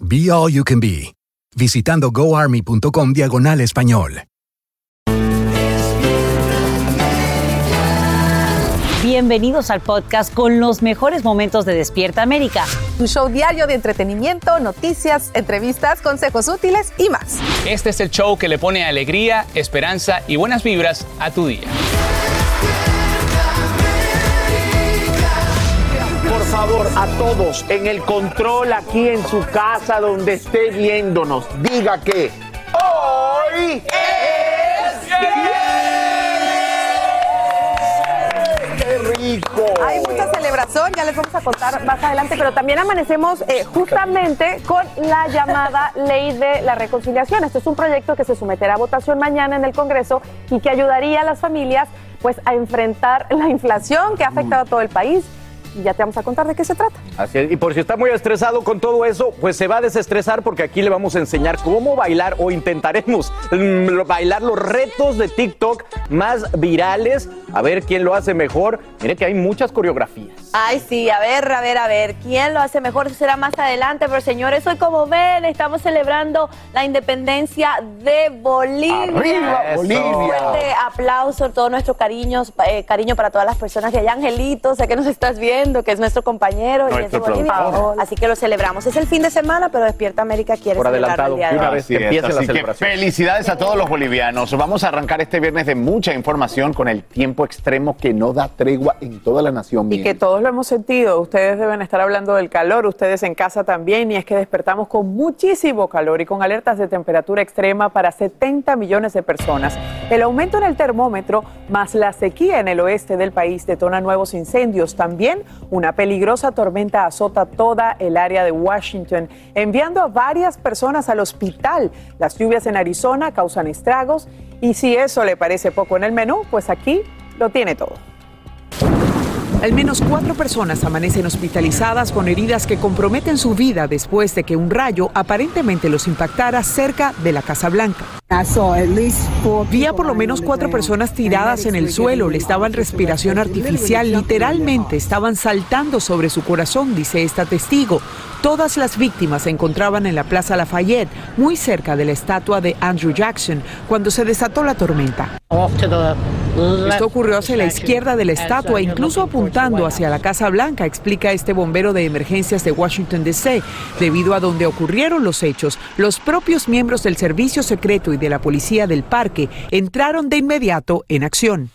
Be All You Can Be, visitando goarmy.com diagonal español. Bienvenidos al podcast con los mejores momentos de Despierta América. Tu show diario de entretenimiento, noticias, entrevistas, consejos útiles y más. Este es el show que le pone alegría, esperanza y buenas vibras a tu día. Favor, a todos en el control aquí en su casa donde esté viéndonos, diga que hoy es ¡Qué rico! Hay mucha celebración, ya les vamos a contar más adelante, pero también amanecemos eh, justamente con la llamada Ley de la Reconciliación. Este es un proyecto que se someterá a votación mañana en el Congreso y que ayudaría a las familias pues a enfrentar la inflación que ha afectado a todo el país ya te vamos a contar de qué se trata. Así es, y por si está muy estresado con todo eso, pues se va a desestresar porque aquí le vamos a enseñar cómo bailar o intentaremos mm, bailar los retos de TikTok más virales, a ver quién lo hace mejor. Mire que hay muchas coreografías. Ay, sí, a ver, a ver, a ver, ¿quién lo hace mejor? Eso será más adelante, pero señores, hoy como ven, estamos celebrando la independencia de Bolivia. ¡Arriba, Bolivia! Un fuerte aplauso, todo nuestro cariño, eh, cariño para todas las personas de allá. Angelito, sé que nos estás viendo, que es nuestro compañero y es de Bolivia. Así que lo celebramos. Es el fin de semana, pero Despierta América quiere Por adelantado, el día de de una hoy. vez que Así es, empiece la así que celebración. felicidades a todos los bolivianos. Vamos a arrancar este viernes de mucha información con el tiempo extremo que no da tregua en toda la nación. Y que todos lo hemos sentido. Ustedes deben estar hablando del calor, ustedes en casa también. Y es que despertamos con muchísimo calor y con alertas de temperatura extrema para 70 millones de personas. El aumento en el termómetro más la sequía en el oeste del país detona nuevos incendios. También una peligrosa tormenta azota toda el área de Washington, enviando a varias personas al hospital. Las lluvias en Arizona causan estragos. Y si eso le parece poco en el menú, pues aquí lo tiene todo. Al menos cuatro personas amanecen hospitalizadas con heridas que comprometen su vida después de que un rayo aparentemente los impactara cerca de la Casa Blanca. Vi a por lo menos cuatro personas tiradas en el suelo, le estaban respiración artificial, literalmente estaban saltando sobre su corazón, dice esta testigo. Todas las víctimas se encontraban en la Plaza Lafayette, muy cerca de la estatua de Andrew Jackson, cuando se desató la tormenta. Esto ocurrió hacia la izquierda de la estatua, incluso apuntando hacia la Casa Blanca, explica este bombero de emergencias de Washington, D.C. Debido a donde ocurrieron los hechos, los propios miembros del servicio secreto y de la policía del parque entraron de inmediato en acción.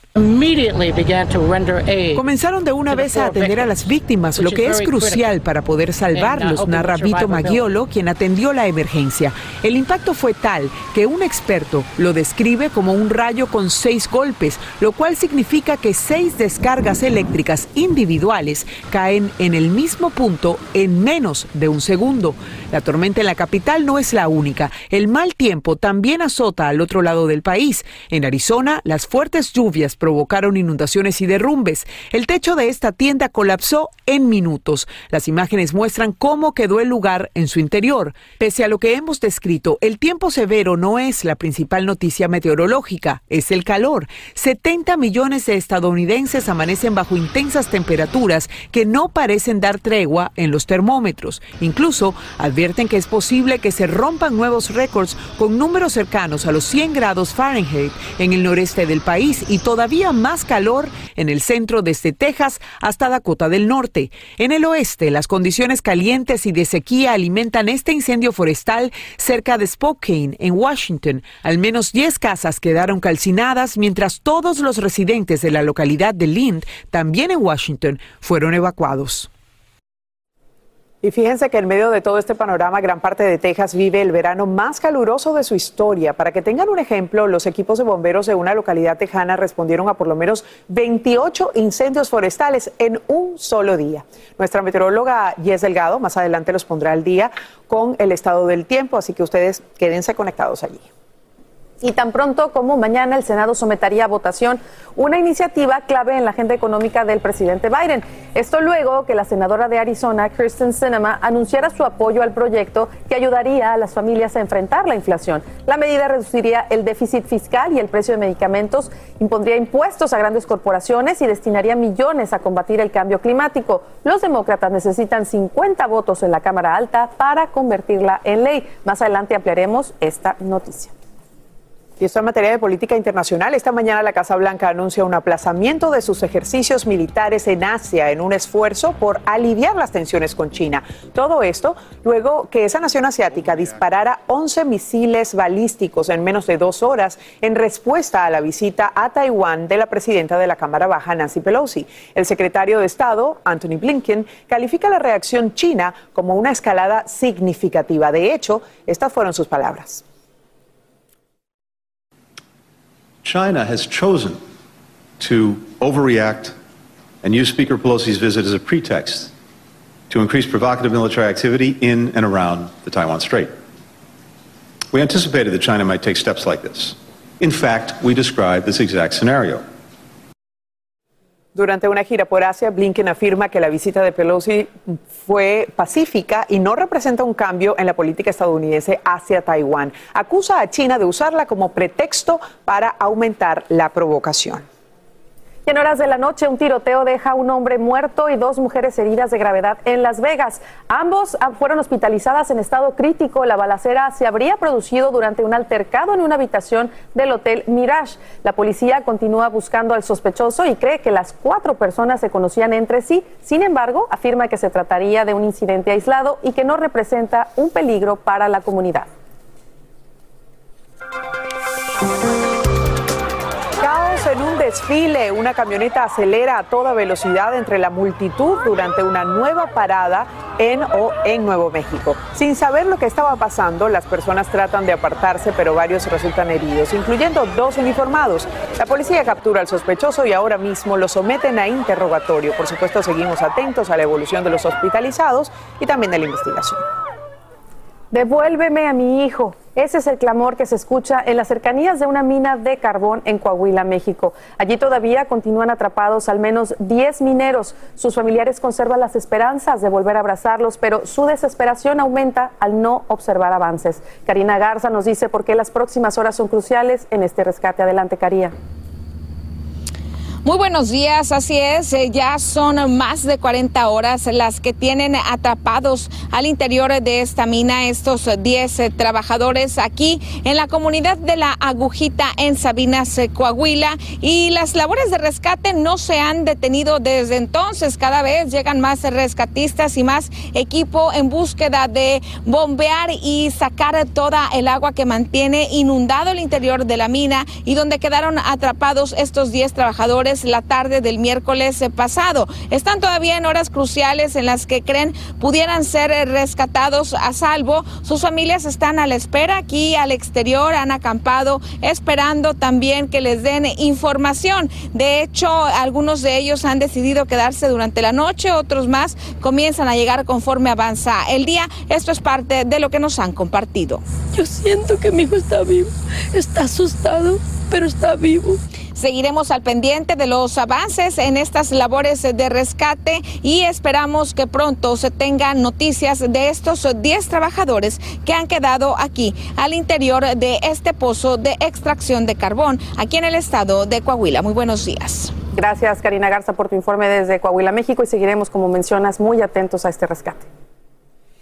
Comenzaron de una vez a atender a las víctimas, lo que es crucial para poder salvarlos, narra Vito Maggiolo, quien atendió la emergencia. El impacto fue tal que un experto lo describe como un rayo con seis golpes, lo cual significa que seis descargas eléctricas individuales caen en el mismo punto en menos de un segundo. La tormenta en la capital no es la única. El mal tiempo también azota al otro lado del país. En Arizona, las fuertes lluvias provocaron inundaciones y derrumbes. El techo de esta tienda colapsó en minutos. Las imágenes muestran cómo quedó el lugar en su interior. Pese a lo que hemos descrito, el tiempo severo no es la principal noticia meteorológica, es el calor. 70 millones de estadounidenses amanecen bajo intensas temperaturas que no parecen dar tregua en los termómetros. Incluso advierten que es posible que se rompan nuevos récords con números cercanos a los 100 grados Fahrenheit en el noreste del país y todavía más calor en el centro desde Texas hasta Dakota del Norte. En el oeste, las condiciones calientes y de sequía alimentan este incendio forestal cerca de Spokane, en Washington. Al menos 10 casas quedaron calcinadas mientras todos los residentes de la localidad de Lind, también en Washington, fueron evacuados. Y fíjense que en medio de todo este panorama, gran parte de Texas vive el verano más caluroso de su historia. Para que tengan un ejemplo, los equipos de bomberos de una localidad tejana respondieron a por lo menos 28 incendios forestales en un solo día. Nuestra meteoróloga Jess Delgado más adelante los pondrá al día con el estado del tiempo, así que ustedes quédense conectados allí. Y tan pronto como mañana el Senado sometería a votación una iniciativa clave en la agenda económica del presidente Biden. Esto luego que la senadora de Arizona, Kirsten Sinema, anunciara su apoyo al proyecto que ayudaría a las familias a enfrentar la inflación. La medida reduciría el déficit fiscal y el precio de medicamentos, impondría impuestos a grandes corporaciones y destinaría millones a combatir el cambio climático. Los demócratas necesitan 50 votos en la Cámara Alta para convertirla en ley. Más adelante ampliaremos esta noticia. Y esto en materia de política internacional. Esta mañana la Casa Blanca anuncia un aplazamiento de sus ejercicios militares en Asia en un esfuerzo por aliviar las tensiones con China. Todo esto luego que esa nación asiática disparara 11 misiles balísticos en menos de dos horas en respuesta a la visita a Taiwán de la presidenta de la Cámara Baja, Nancy Pelosi. El secretario de Estado, Anthony Blinken, califica la reacción china como una escalada significativa. De hecho, estas fueron sus palabras. China has chosen to overreact and use Speaker Pelosi's visit as a pretext to increase provocative military activity in and around the Taiwan Strait. We anticipated that China might take steps like this. In fact, we described this exact scenario. Durante una gira por Asia, Blinken afirma que la visita de Pelosi fue pacífica y no representa un cambio en la política estadounidense hacia Taiwán. Acusa a China de usarla como pretexto para aumentar la provocación en horas de la noche un tiroteo deja a un hombre muerto y dos mujeres heridas de gravedad en Las Vegas. Ambos ah, fueron hospitalizadas en estado crítico. La balacera se habría producido durante un altercado en una habitación del Hotel Mirage. La policía continúa buscando al sospechoso y cree que las cuatro personas se conocían entre sí. Sin embargo, afirma que se trataría de un incidente aislado y que no representa un peligro para la comunidad en un desfile, una camioneta acelera a toda velocidad entre la multitud durante una nueva parada en o en Nuevo México. Sin saber lo que estaba pasando, las personas tratan de apartarse, pero varios resultan heridos, incluyendo dos uniformados. La policía captura al sospechoso y ahora mismo lo someten a interrogatorio. Por supuesto, seguimos atentos a la evolución de los hospitalizados y también de la investigación. Devuélveme a mi hijo. Ese es el clamor que se escucha en las cercanías de una mina de carbón en Coahuila, México. Allí todavía continúan atrapados al menos 10 mineros. Sus familiares conservan las esperanzas de volver a abrazarlos, pero su desesperación aumenta al no observar avances. Karina Garza nos dice por qué las próximas horas son cruciales en este rescate. Adelante, Karina. Muy buenos días, así es, eh, ya son más de 40 horas las que tienen atrapados al interior de esta mina estos 10 eh, trabajadores aquí en la comunidad de la Agujita en Sabinas, eh, Coahuila, y las labores de rescate no se han detenido desde entonces, cada vez llegan más rescatistas y más equipo en búsqueda de bombear y sacar toda el agua que mantiene inundado el interior de la mina y donde quedaron atrapados estos 10 trabajadores la tarde del miércoles pasado. Están todavía en horas cruciales en las que creen pudieran ser eh, rescatados a salvo. Sus familias están a la espera aquí al exterior, han acampado esperando también que les den información. De hecho, algunos de ellos han decidido quedarse durante la noche, otros más comienzan a llegar conforme avanza el día. Esto es parte de lo que nos han compartido. Yo siento que mi hijo está vivo. Está asustado, pero está vivo. Seguiremos al pendiente de los avances en estas labores de rescate y esperamos que pronto se tengan noticias de estos 10 trabajadores que han quedado aquí al interior de este pozo de extracción de carbón aquí en el estado de Coahuila. Muy buenos días. Gracias, Karina Garza, por tu informe desde Coahuila, México, y seguiremos, como mencionas, muy atentos a este rescate.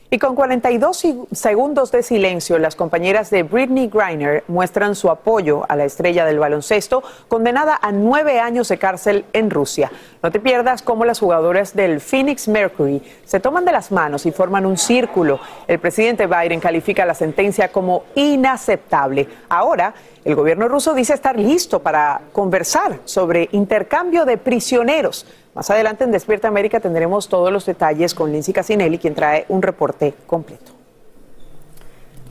Y con 42 segundos de silencio, las compañeras de Britney Griner muestran su apoyo a la estrella del baloncesto, condenada a nueve años de cárcel en Rusia. No te pierdas cómo las jugadoras del Phoenix Mercury se toman de las manos y forman un círculo. El presidente Biden califica la sentencia como inaceptable. Ahora, el gobierno ruso dice estar listo para conversar sobre intercambio de prisioneros. Más adelante en Despierta América tendremos todos los detalles con Lindsay Casinelli, quien trae un reporte completo.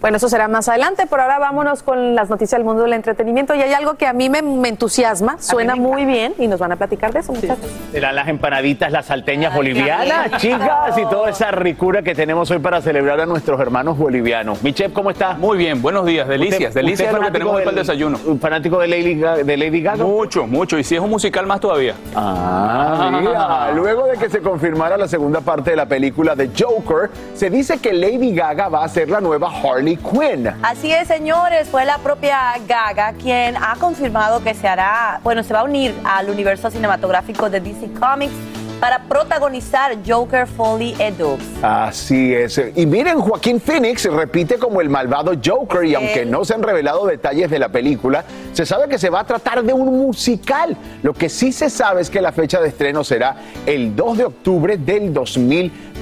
Bueno, eso será más adelante. Por ahora vámonos con las noticias del mundo del entretenimiento. Y hay algo que a mí me, entusiasma, suena muy bien y nos van a platicar de eso, muchachos. Serán las empanaditas, las salteñas bolivianas, chicas, y toda esa ricura que tenemos hoy para celebrar a nuestros hermanos bolivianos. Mi chef, ¿cómo está? Muy bien, buenos días, delicias, delicias es lo que tenemos hoy para el desayuno. ¿Un fanático de Lady, Gaga, de Lady Gaga? Mucho, mucho, y si es un musical más todavía. Ah, mira. Luego de que se confirmara la segunda parte de la película de Joker, se dice que Lady Gaga va a ser la nueva Harley Quinn. Así es, señores, fue la propia Gaga quien ha confirmado que se hará, bueno, se va a unir al universo cinematográfico de DC Comics para protagonizar Joker Foley Edu. Así es. Y miren, Joaquín Phoenix repite como el malvado Joker y aunque no se han revelado detalles de la película, se sabe que se va a tratar de un musical. Lo que sí se sabe es que la fecha de estreno será el 2 de octubre del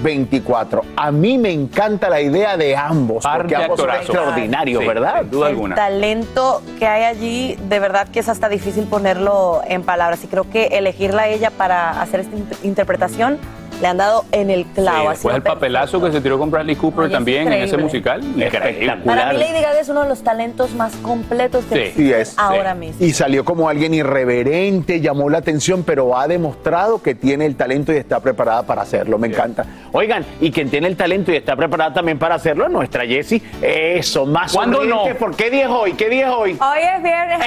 2024. A mí me encanta la idea de ambos, porque ambos son extraordinarios, ¿verdad? Sin duda alguna. El talento que hay allí, de verdad que es hasta difícil ponerlo en palabras. Y creo que elegirla a ella para hacer esta interpretación le han dado en el clavo. Sí, después el papelazo que se tiró con Bradley Cooper también en ese musical. Increíble. Para mí Lady Gaga es uno de los talentos más completos que Sí, existe es. ahora mismo. Y salió como alguien irreverente, llamó la atención, pero ha demostrado que tiene el talento y está preparada para hacerlo. Me encanta. Oigan, y quien tiene el talento y está preparada también para hacerlo es nuestra Jessie. Eso, más ¿Cuándo no? ¿Por qué 10 hoy? ¿Qué 10 hoy? Hoy es viernes.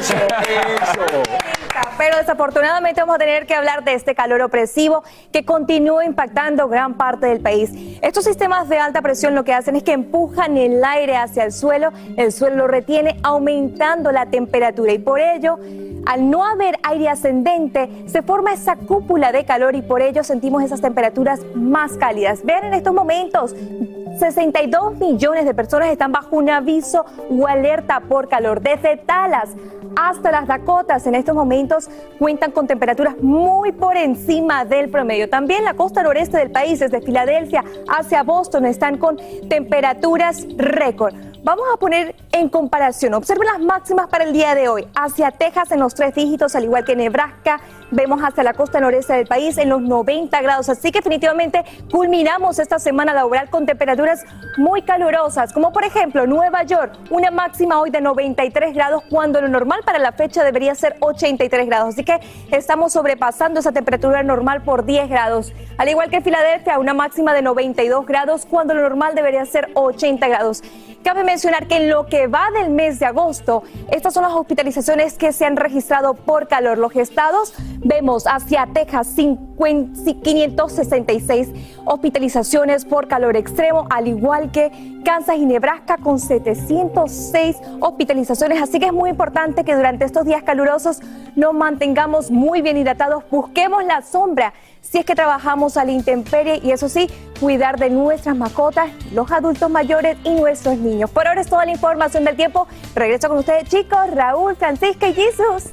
Eso, eso. Pero desafortunadamente vamos a tener que hablar de este calor opresivo que continúa impactando gran parte del país. Estos sistemas de alta presión lo que hacen es que empujan el aire hacia el suelo, el suelo lo retiene aumentando la temperatura y por ello, al no haber aire ascendente, se forma esa cúpula de calor y por ello sentimos esas temperaturas más cálidas. Vean en estos momentos, 62 millones de personas están bajo un aviso o alerta por calor. Desde Talas hasta las Dakotas en estos momentos cuentan con temperaturas muy por encima del promedio. También la costa noreste del país, desde Filadelfia hacia Boston, están con temperaturas récord. Vamos a poner en comparación, observen las máximas para el día de hoy. Hacia Texas en los tres dígitos, al igual que Nebraska, vemos hacia la costa noreste del país en los 90 grados. Así que definitivamente culminamos esta semana laboral con temperaturas muy calurosas, como por ejemplo Nueva York, una máxima hoy de 93 grados, cuando lo normal para la fecha debería ser 83 grados. Así que estamos sobrepasando esa temperatura normal por 10 grados. Al igual que Filadelfia, una máxima de 92 grados, cuando lo normal debería ser 80 grados. Mencionar que en lo que va del mes de agosto, estas son las hospitalizaciones que se han registrado por calor. Los estados vemos hacia Texas 50 566 hospitalizaciones por calor extremo, al igual que Kansas y Nebraska con 706 hospitalizaciones. Así que es muy importante que durante estos días calurosos nos mantengamos muy bien hidratados, busquemos la sombra si es que trabajamos a la intemperie y eso sí, cuidar de nuestras mascotas, los adultos mayores y nuestros niños. Por ahora es toda la información del tiempo. Regreso con ustedes chicos, Raúl, Francisca y Jesus.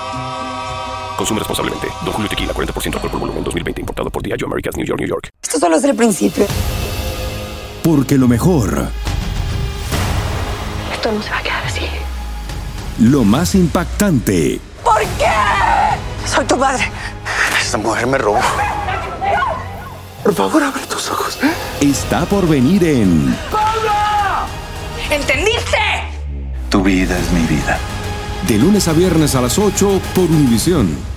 Consume responsablemente. Don Julio Tequila, 40% alcohol por volumen, 2020. Importado por Diageo Americas, New York, New York. Esto solo es el principio. Porque lo mejor, Esto no se va a quedar así. lo más impactante, ¿Por qué? Soy tu padre. Esta mujer me robó. Por favor, abre tus ojos. está por venir en ¿Entendiste? Tu vida es mi vida. De lunes a viernes a las 8 por Univisión.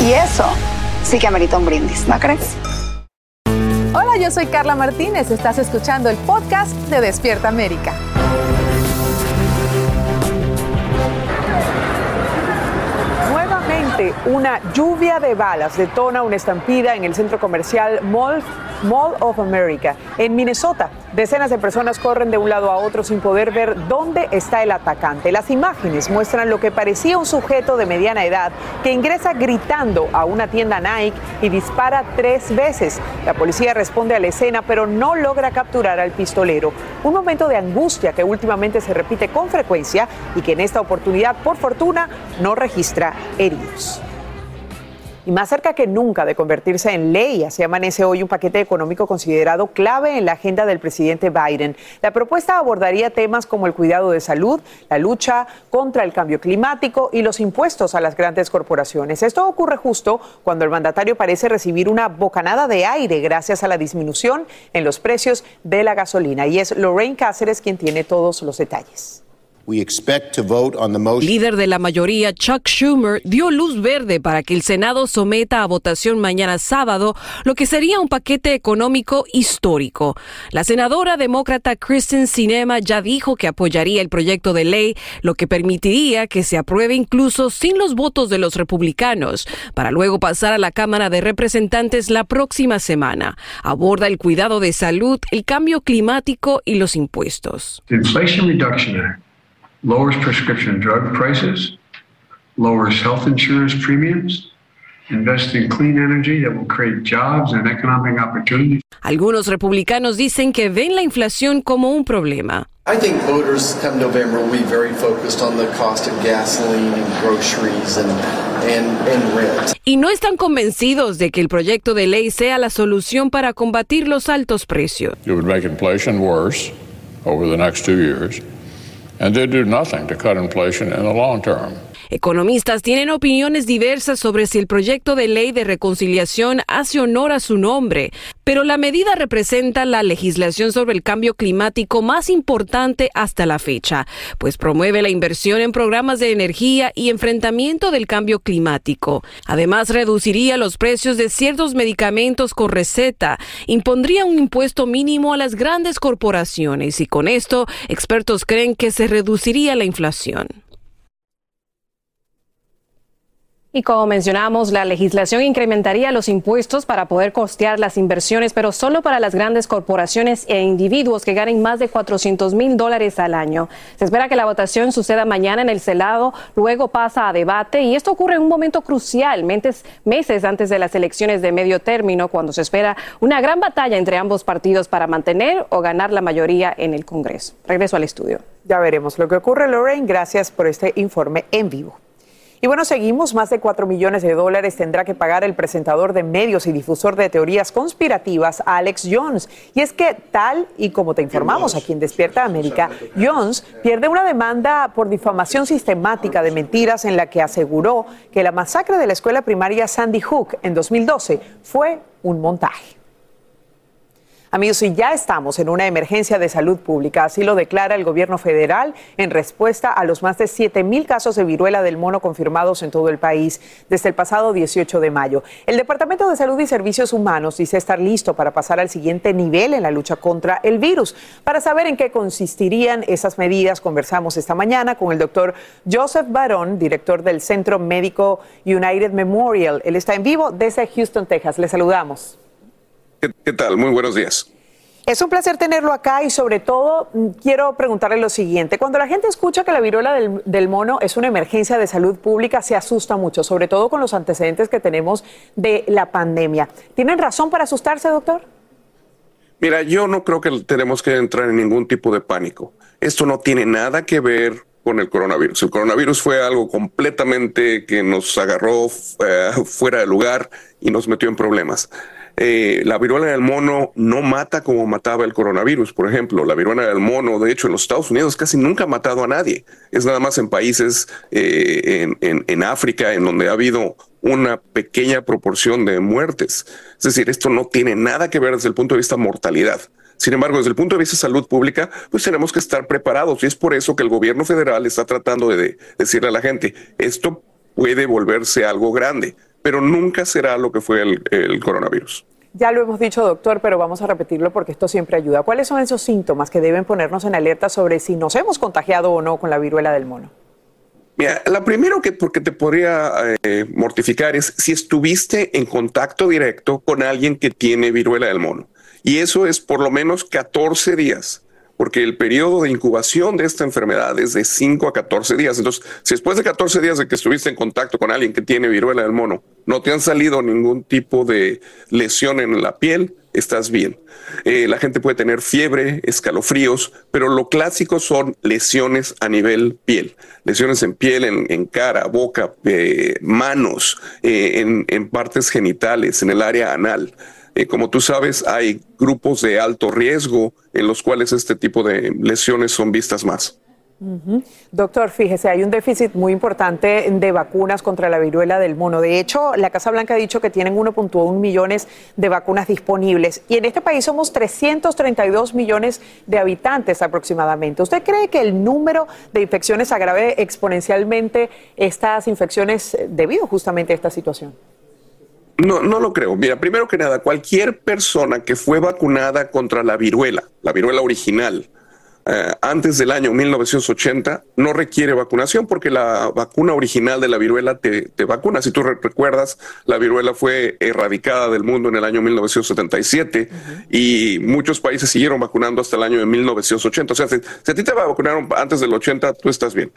Y eso sí que amerita un brindis, ¿no crees? Hola, yo soy Carla Martínez. Estás escuchando el podcast de Despierta América. Nuevamente, una lluvia de balas detona una estampida en el centro comercial Mall, Mall of America, en Minnesota. Decenas de personas corren de un lado a otro sin poder ver dónde está el atacante. Las imágenes muestran lo que parecía un sujeto de mediana edad que ingresa gritando a una tienda Nike y dispara tres veces. La policía responde a la escena, pero no logra capturar al pistolero. Un momento de angustia que últimamente se repite con frecuencia y que en esta oportunidad, por fortuna, no registra heridos. Y más cerca que nunca de convertirse en ley, así amanece hoy un paquete económico considerado clave en la agenda del presidente Biden. La propuesta abordaría temas como el cuidado de salud, la lucha contra el cambio climático y los impuestos a las grandes corporaciones. Esto ocurre justo cuando el mandatario parece recibir una bocanada de aire gracias a la disminución en los precios de la gasolina. Y es Lorraine Cáceres quien tiene todos los detalles. We expect to vote on the motion. Líder de la mayoría, Chuck Schumer, dio luz verde para que el Senado someta a votación mañana sábado lo que sería un paquete económico histórico. La senadora demócrata Kristen Sinema ya dijo que apoyaría el proyecto de ley, lo que permitiría que se apruebe incluso sin los votos de los republicanos, para luego pasar a la Cámara de Representantes la próxima semana. Aborda el cuidado de salud, el cambio climático y los impuestos. The Inflation Reduction Act lowers prescription drug prices, lowers health insurance premiums, invests in clean energy that will create jobs and economic opportunity. Algunos republicanos dicen que ven la inflación como un problema. I think voters come November will be very focused on the cost of gasoline and groceries and, and, and rent. Y no están convencidos de que el proyecto de ley sea la solución para combatir los altos precios. It would make inflation worse over the next two years, and they'd do nothing to cut inflation in the long term. Economistas tienen opiniones diversas sobre si el proyecto de ley de reconciliación hace honor a su nombre, pero la medida representa la legislación sobre el cambio climático más importante hasta la fecha, pues promueve la inversión en programas de energía y enfrentamiento del cambio climático. Además, reduciría los precios de ciertos medicamentos con receta, impondría un impuesto mínimo a las grandes corporaciones y con esto, expertos creen que se reduciría la inflación. Y como mencionamos, la legislación incrementaría los impuestos para poder costear las inversiones, pero solo para las grandes corporaciones e individuos que ganen más de 400 mil dólares al año. Se espera que la votación suceda mañana en el Senado, luego pasa a debate y esto ocurre en un momento crucial, meses, antes de las elecciones de medio término, cuando se espera una gran batalla entre ambos partidos para mantener o ganar la mayoría en el Congreso. Regreso al estudio. Ya veremos lo que ocurre, Lorraine. Gracias por este informe en vivo. Y bueno, seguimos. Más de 4 millones de dólares tendrá que pagar el presentador de medios y difusor de teorías conspirativas, Alex Jones. Y es que, tal y como te informamos aquí en Despierta América, Jones pierde una demanda por difamación sistemática de mentiras en la que aseguró que la masacre de la escuela primaria Sandy Hook en 2012 fue un montaje. Amigos, y ya estamos en una emergencia de salud pública, así lo declara el gobierno federal en respuesta a los más de 7 mil casos de viruela del mono confirmados en todo el país desde el pasado 18 de mayo. El Departamento de Salud y Servicios Humanos dice estar listo para pasar al siguiente nivel en la lucha contra el virus. Para saber en qué consistirían esas medidas, conversamos esta mañana con el doctor Joseph Barón, director del Centro Médico United Memorial. Él está en vivo desde Houston, Texas. Le saludamos. ¿Qué, tal? Muy buenos días. Es un placer tenerlo acá y sobre todo mm, quiero preguntarle lo siguiente. Cuando la gente escucha que la viruela del, del, mono es una emergencia de salud pública, se asusta mucho, sobre todo con los antecedentes que tenemos de la pandemia. ¿Tienen razón para asustarse, doctor? Mira, yo no creo que tenemos que entrar en ningún tipo de pánico. Esto no tiene nada que ver con el coronavirus. El coronavirus fue algo completamente que nos agarró eh, fuera de lugar y nos metió en problemas. Eh, la viruela del mono no mata como mataba el coronavirus, por ejemplo. La viruela del mono, de hecho, en los Estados Unidos casi nunca ha matado a nadie. Es nada más en países eh, en, África en donde ha habido una pequeña proporción de muertes. Es decir, esto no tiene nada que ver desde el punto de vista mortalidad. Sin embargo, desde el punto de vista de salud pública, pues tenemos que estar preparados y es por eso que el gobierno federal está tratando de decirle a la gente, esto puede volverse algo grande, pero nunca será lo que fue el, el coronavirus. Ya lo hemos dicho, doctor, pero vamos a repetirlo porque esto siempre ayuda. ¿Cuáles son esos síntomas que deben ponernos en alerta sobre si nos hemos contagiado o no con la viruela del mono? Mira, la primero que porque te podría eh, mortificar es si estuviste en contacto directo con alguien que tiene viruela del mono. Y eso es por lo menos 14 días, porque el periodo de incubación de esta enfermedad es de 5 a 14 días. Entonces, si después de 14 días de que estuviste en contacto con alguien que tiene viruela del mono, no te han salido ningún tipo de lesión en la piel, estás bien. Eh, la gente puede tener fiebre, escalofríos, pero lo clásico son lesiones a nivel piel. Lesiones en piel, en, cara, boca, eh, manos, eh, en, en partes genitales, en el área anal. Eh, como tú sabes, hay grupos de alto riesgo en los cuales este tipo de lesiones son vistas más. Doctor, fíjese, hay un déficit muy importante de vacunas contra la viruela del mono. De hecho, la Casa Blanca ha dicho que tienen 1.1 millones de vacunas disponibles y en este país somos 332 millones de habitantes aproximadamente. ¿Usted cree que el número de infecciones agrave exponencialmente estas infecciones debido justamente a esta situación? No, no lo creo. Mira, primero que nada, cualquier persona que fue vacunada contra la viruela, la viruela original, eh, antes del año 1980 no requiere vacunación porque la vacuna original de la viruela te, vacuna. Si tú recuerdas, la viruela fue erradicada del mundo en el año 1977 y muchos países siguieron vacunando hasta el año de 1980. O sea, si, si a ti te vacunaron antes del 80, tú estás bien.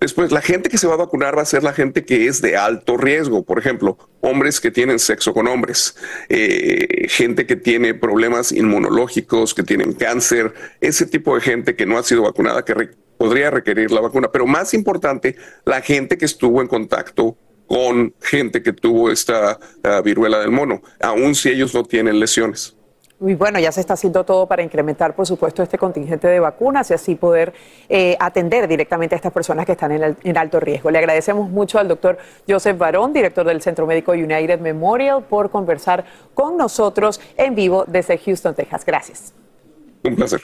Después, la gente que se va a vacunar va a ser la gente que es de alto riesgo. Por ejemplo, hombres que tienen sexo con hombres, eh, gente que tiene problemas inmunológicos, que tienen cáncer, ese tipo de gente que no ha sido vacunada, que podría requerir la vacuna. Pero más importante, la gente que estuvo en contacto con gente que tuvo esta uh, viruela del mono, aun si ellos no tienen lesiones. Y bueno, ya se está haciendo todo para incrementar, por supuesto, este contingente de vacunas y así poder eh, atender directamente a estas personas que están en, en, alto riesgo. Le agradecemos mucho al doctor Joseph Barón, director del Centro Médico United Memorial, por conversar con nosotros en vivo desde Houston, Texas. Gracias. Un placer.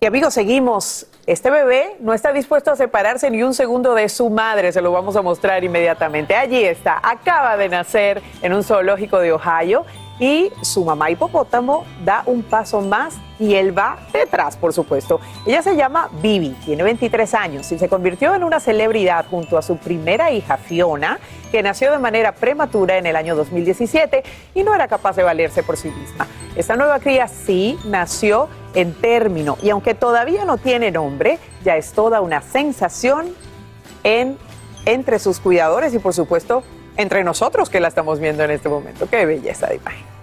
Y amigos, seguimos. Este bebé no está dispuesto a separarse ni un segundo de su madre, se lo vamos a mostrar inmediatamente. Allí está, acaba de nacer en un zoológico de Ohio y su mamá hipopótamo da un paso más y él va detrás, por supuesto. Ella se llama Bibi, tiene 23 años y se convirtió en una celebridad junto a su primera hija Fiona, que nació de manera prematura en el año 2017 y no era capaz de valerse por sí misma. Esta nueva cría sí nació en término y aunque todavía no tiene nombre, ya es toda una sensación en, entre sus cuidadores y por supuesto entre nosotros que la estamos viendo en este momento. Qué belleza de imagen.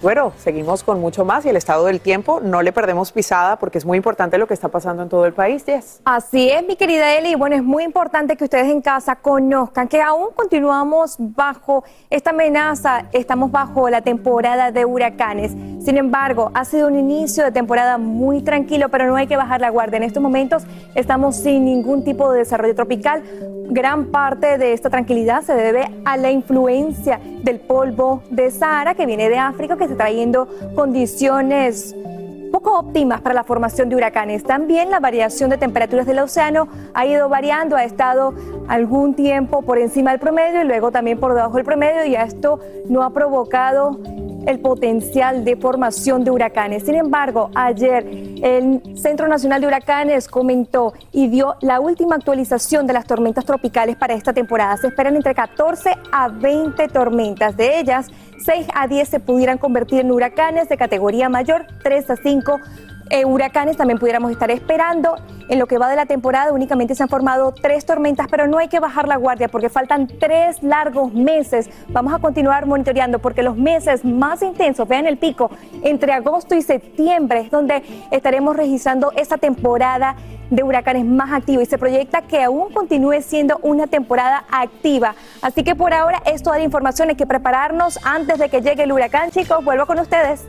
Bueno, seguimos con mucho más y el estado del tiempo no le perdemos pisada porque es muy importante lo que está pasando en todo el país, Jess. Así es, mi querida Eli. Bueno, es muy importante que ustedes en casa conozcan que aún continuamos bajo esta amenaza, estamos bajo la temporada de huracanes. Sin embargo, ha sido un inicio de temporada muy tranquilo, pero no hay que bajar la guardia. En estos momentos estamos sin ningún tipo de desarrollo tropical. Gran parte de esta tranquilidad se debe a la influencia del polvo de Sahara que viene de África, que trayendo condiciones poco óptimas para la formación de huracanes. También la variación de temperaturas del océano ha ido variando, ha estado algún tiempo por encima del promedio y luego también por debajo del promedio y esto no ha provocado el potencial de formación de huracanes. Sin embargo, ayer el Centro Nacional de Huracanes comentó y dio la última actualización de las tormentas tropicales para esta temporada. Se esperan entre 14 a 20 tormentas. De ellas, 6 a 10 se pudieran convertir en huracanes de categoría mayor, 3 a 5 eh, huracanes también pudiéramos estar esperando. En lo que va de la temporada únicamente se han formado tres tormentas, pero no hay que bajar la guardia porque faltan tres largos meses. Vamos a continuar monitoreando porque los meses más intensos, vean el pico, entre agosto y septiembre es donde estaremos registrando esta temporada de huracanes más activos y se proyecta que aún continúe siendo una temporada activa. Así que por ahora es toda la información, hay que prepararnos antes de que llegue el huracán, chicos. Vuelvo con ustedes.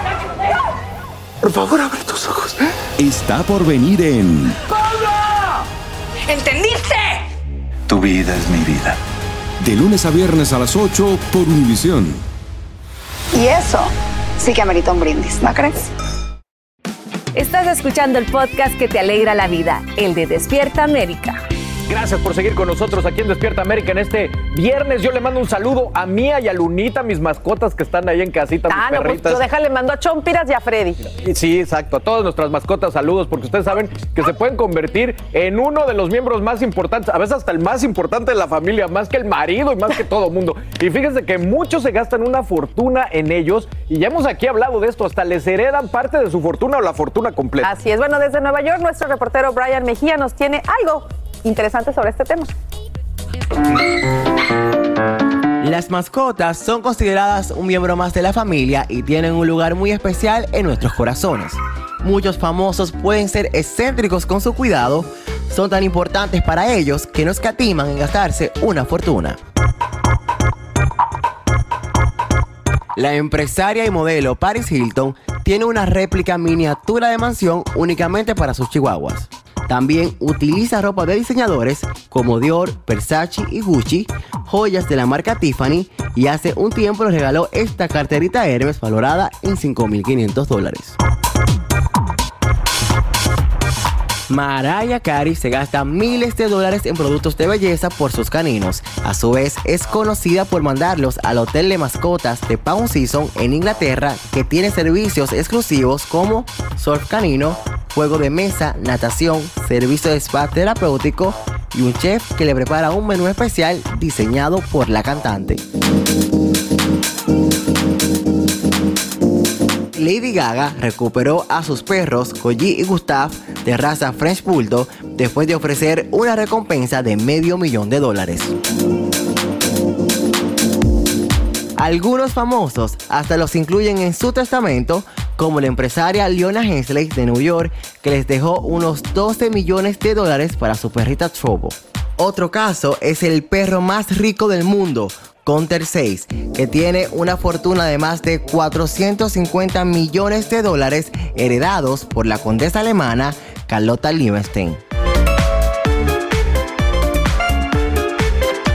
Por favor, abre tus ojos. está por venir en ¡Pablo! ¿Entendiste? Tu vida es mi vida. De lunes a viernes a las 8 por Univisión. Y eso sí que amerita un brindis, ¿no crees? Estás escuchando el podcast que te alegra la vida, el de Despierta América. Gracias por seguir con nosotros aquí en Despierta América en este viernes. Yo le mando un saludo a Mía y a Lunita, mis mascotas que están ahí en casita, mis Ah, no, pues perritas. yo déjale, mando a Chompiras y a Freddy. Sí, exacto. A todas nuestras mascotas, saludos, porque ustedes saben que se pueden convertir en uno de los miembros más importantes, a veces hasta el más importante de la familia, más que el marido y más que todo mundo. Y fíjense que muchos se gastan una fortuna en ellos, y ya hemos aquí hablado de esto, hasta les heredan parte de su fortuna o la fortuna completa. Así es. Bueno, desde Nueva York, nuestro reportero Brian Mejía nos tiene algo interesante sobre este tema. Las mascotas son consideradas un miembro más de la familia y tienen un lugar muy especial en nuestros corazones. Muchos famosos pueden ser excéntricos con su cuidado, son tan importantes para ellos que no escatiman en gastarse una fortuna. La empresaria y modelo Paris Hilton tiene una réplica miniatura de mansión únicamente para sus chihuahuas. También utiliza ropa de diseñadores como Dior, Versace y Gucci, joyas de la marca Tiffany y hace un tiempo le regaló esta carterita Hermes valorada en 5.500 dólares. Mariah Carey se gasta miles de dólares en productos de belleza por sus caninos. A su vez, es conocida por mandarlos al hotel de mascotas de Pound Season en Inglaterra, que tiene servicios exclusivos como surf canino, juego de mesa, natación, servicio de spa terapéutico y un chef que le prepara un menú especial diseñado por la cantante. Lady Gaga recuperó a sus perros Koji y Gustav de raza French Bulldog después de ofrecer una recompensa de medio millón de dólares. Algunos famosos hasta los incluyen en su testamento, como la empresaria Leona Hensley de New York, que les dejó unos 12 millones de dólares para su perrita Trouble. Otro caso es el perro más rico del mundo, Counter 6, que tiene una fortuna de más de 450 millones de dólares heredados por la condesa alemana Carlota Liebenstein.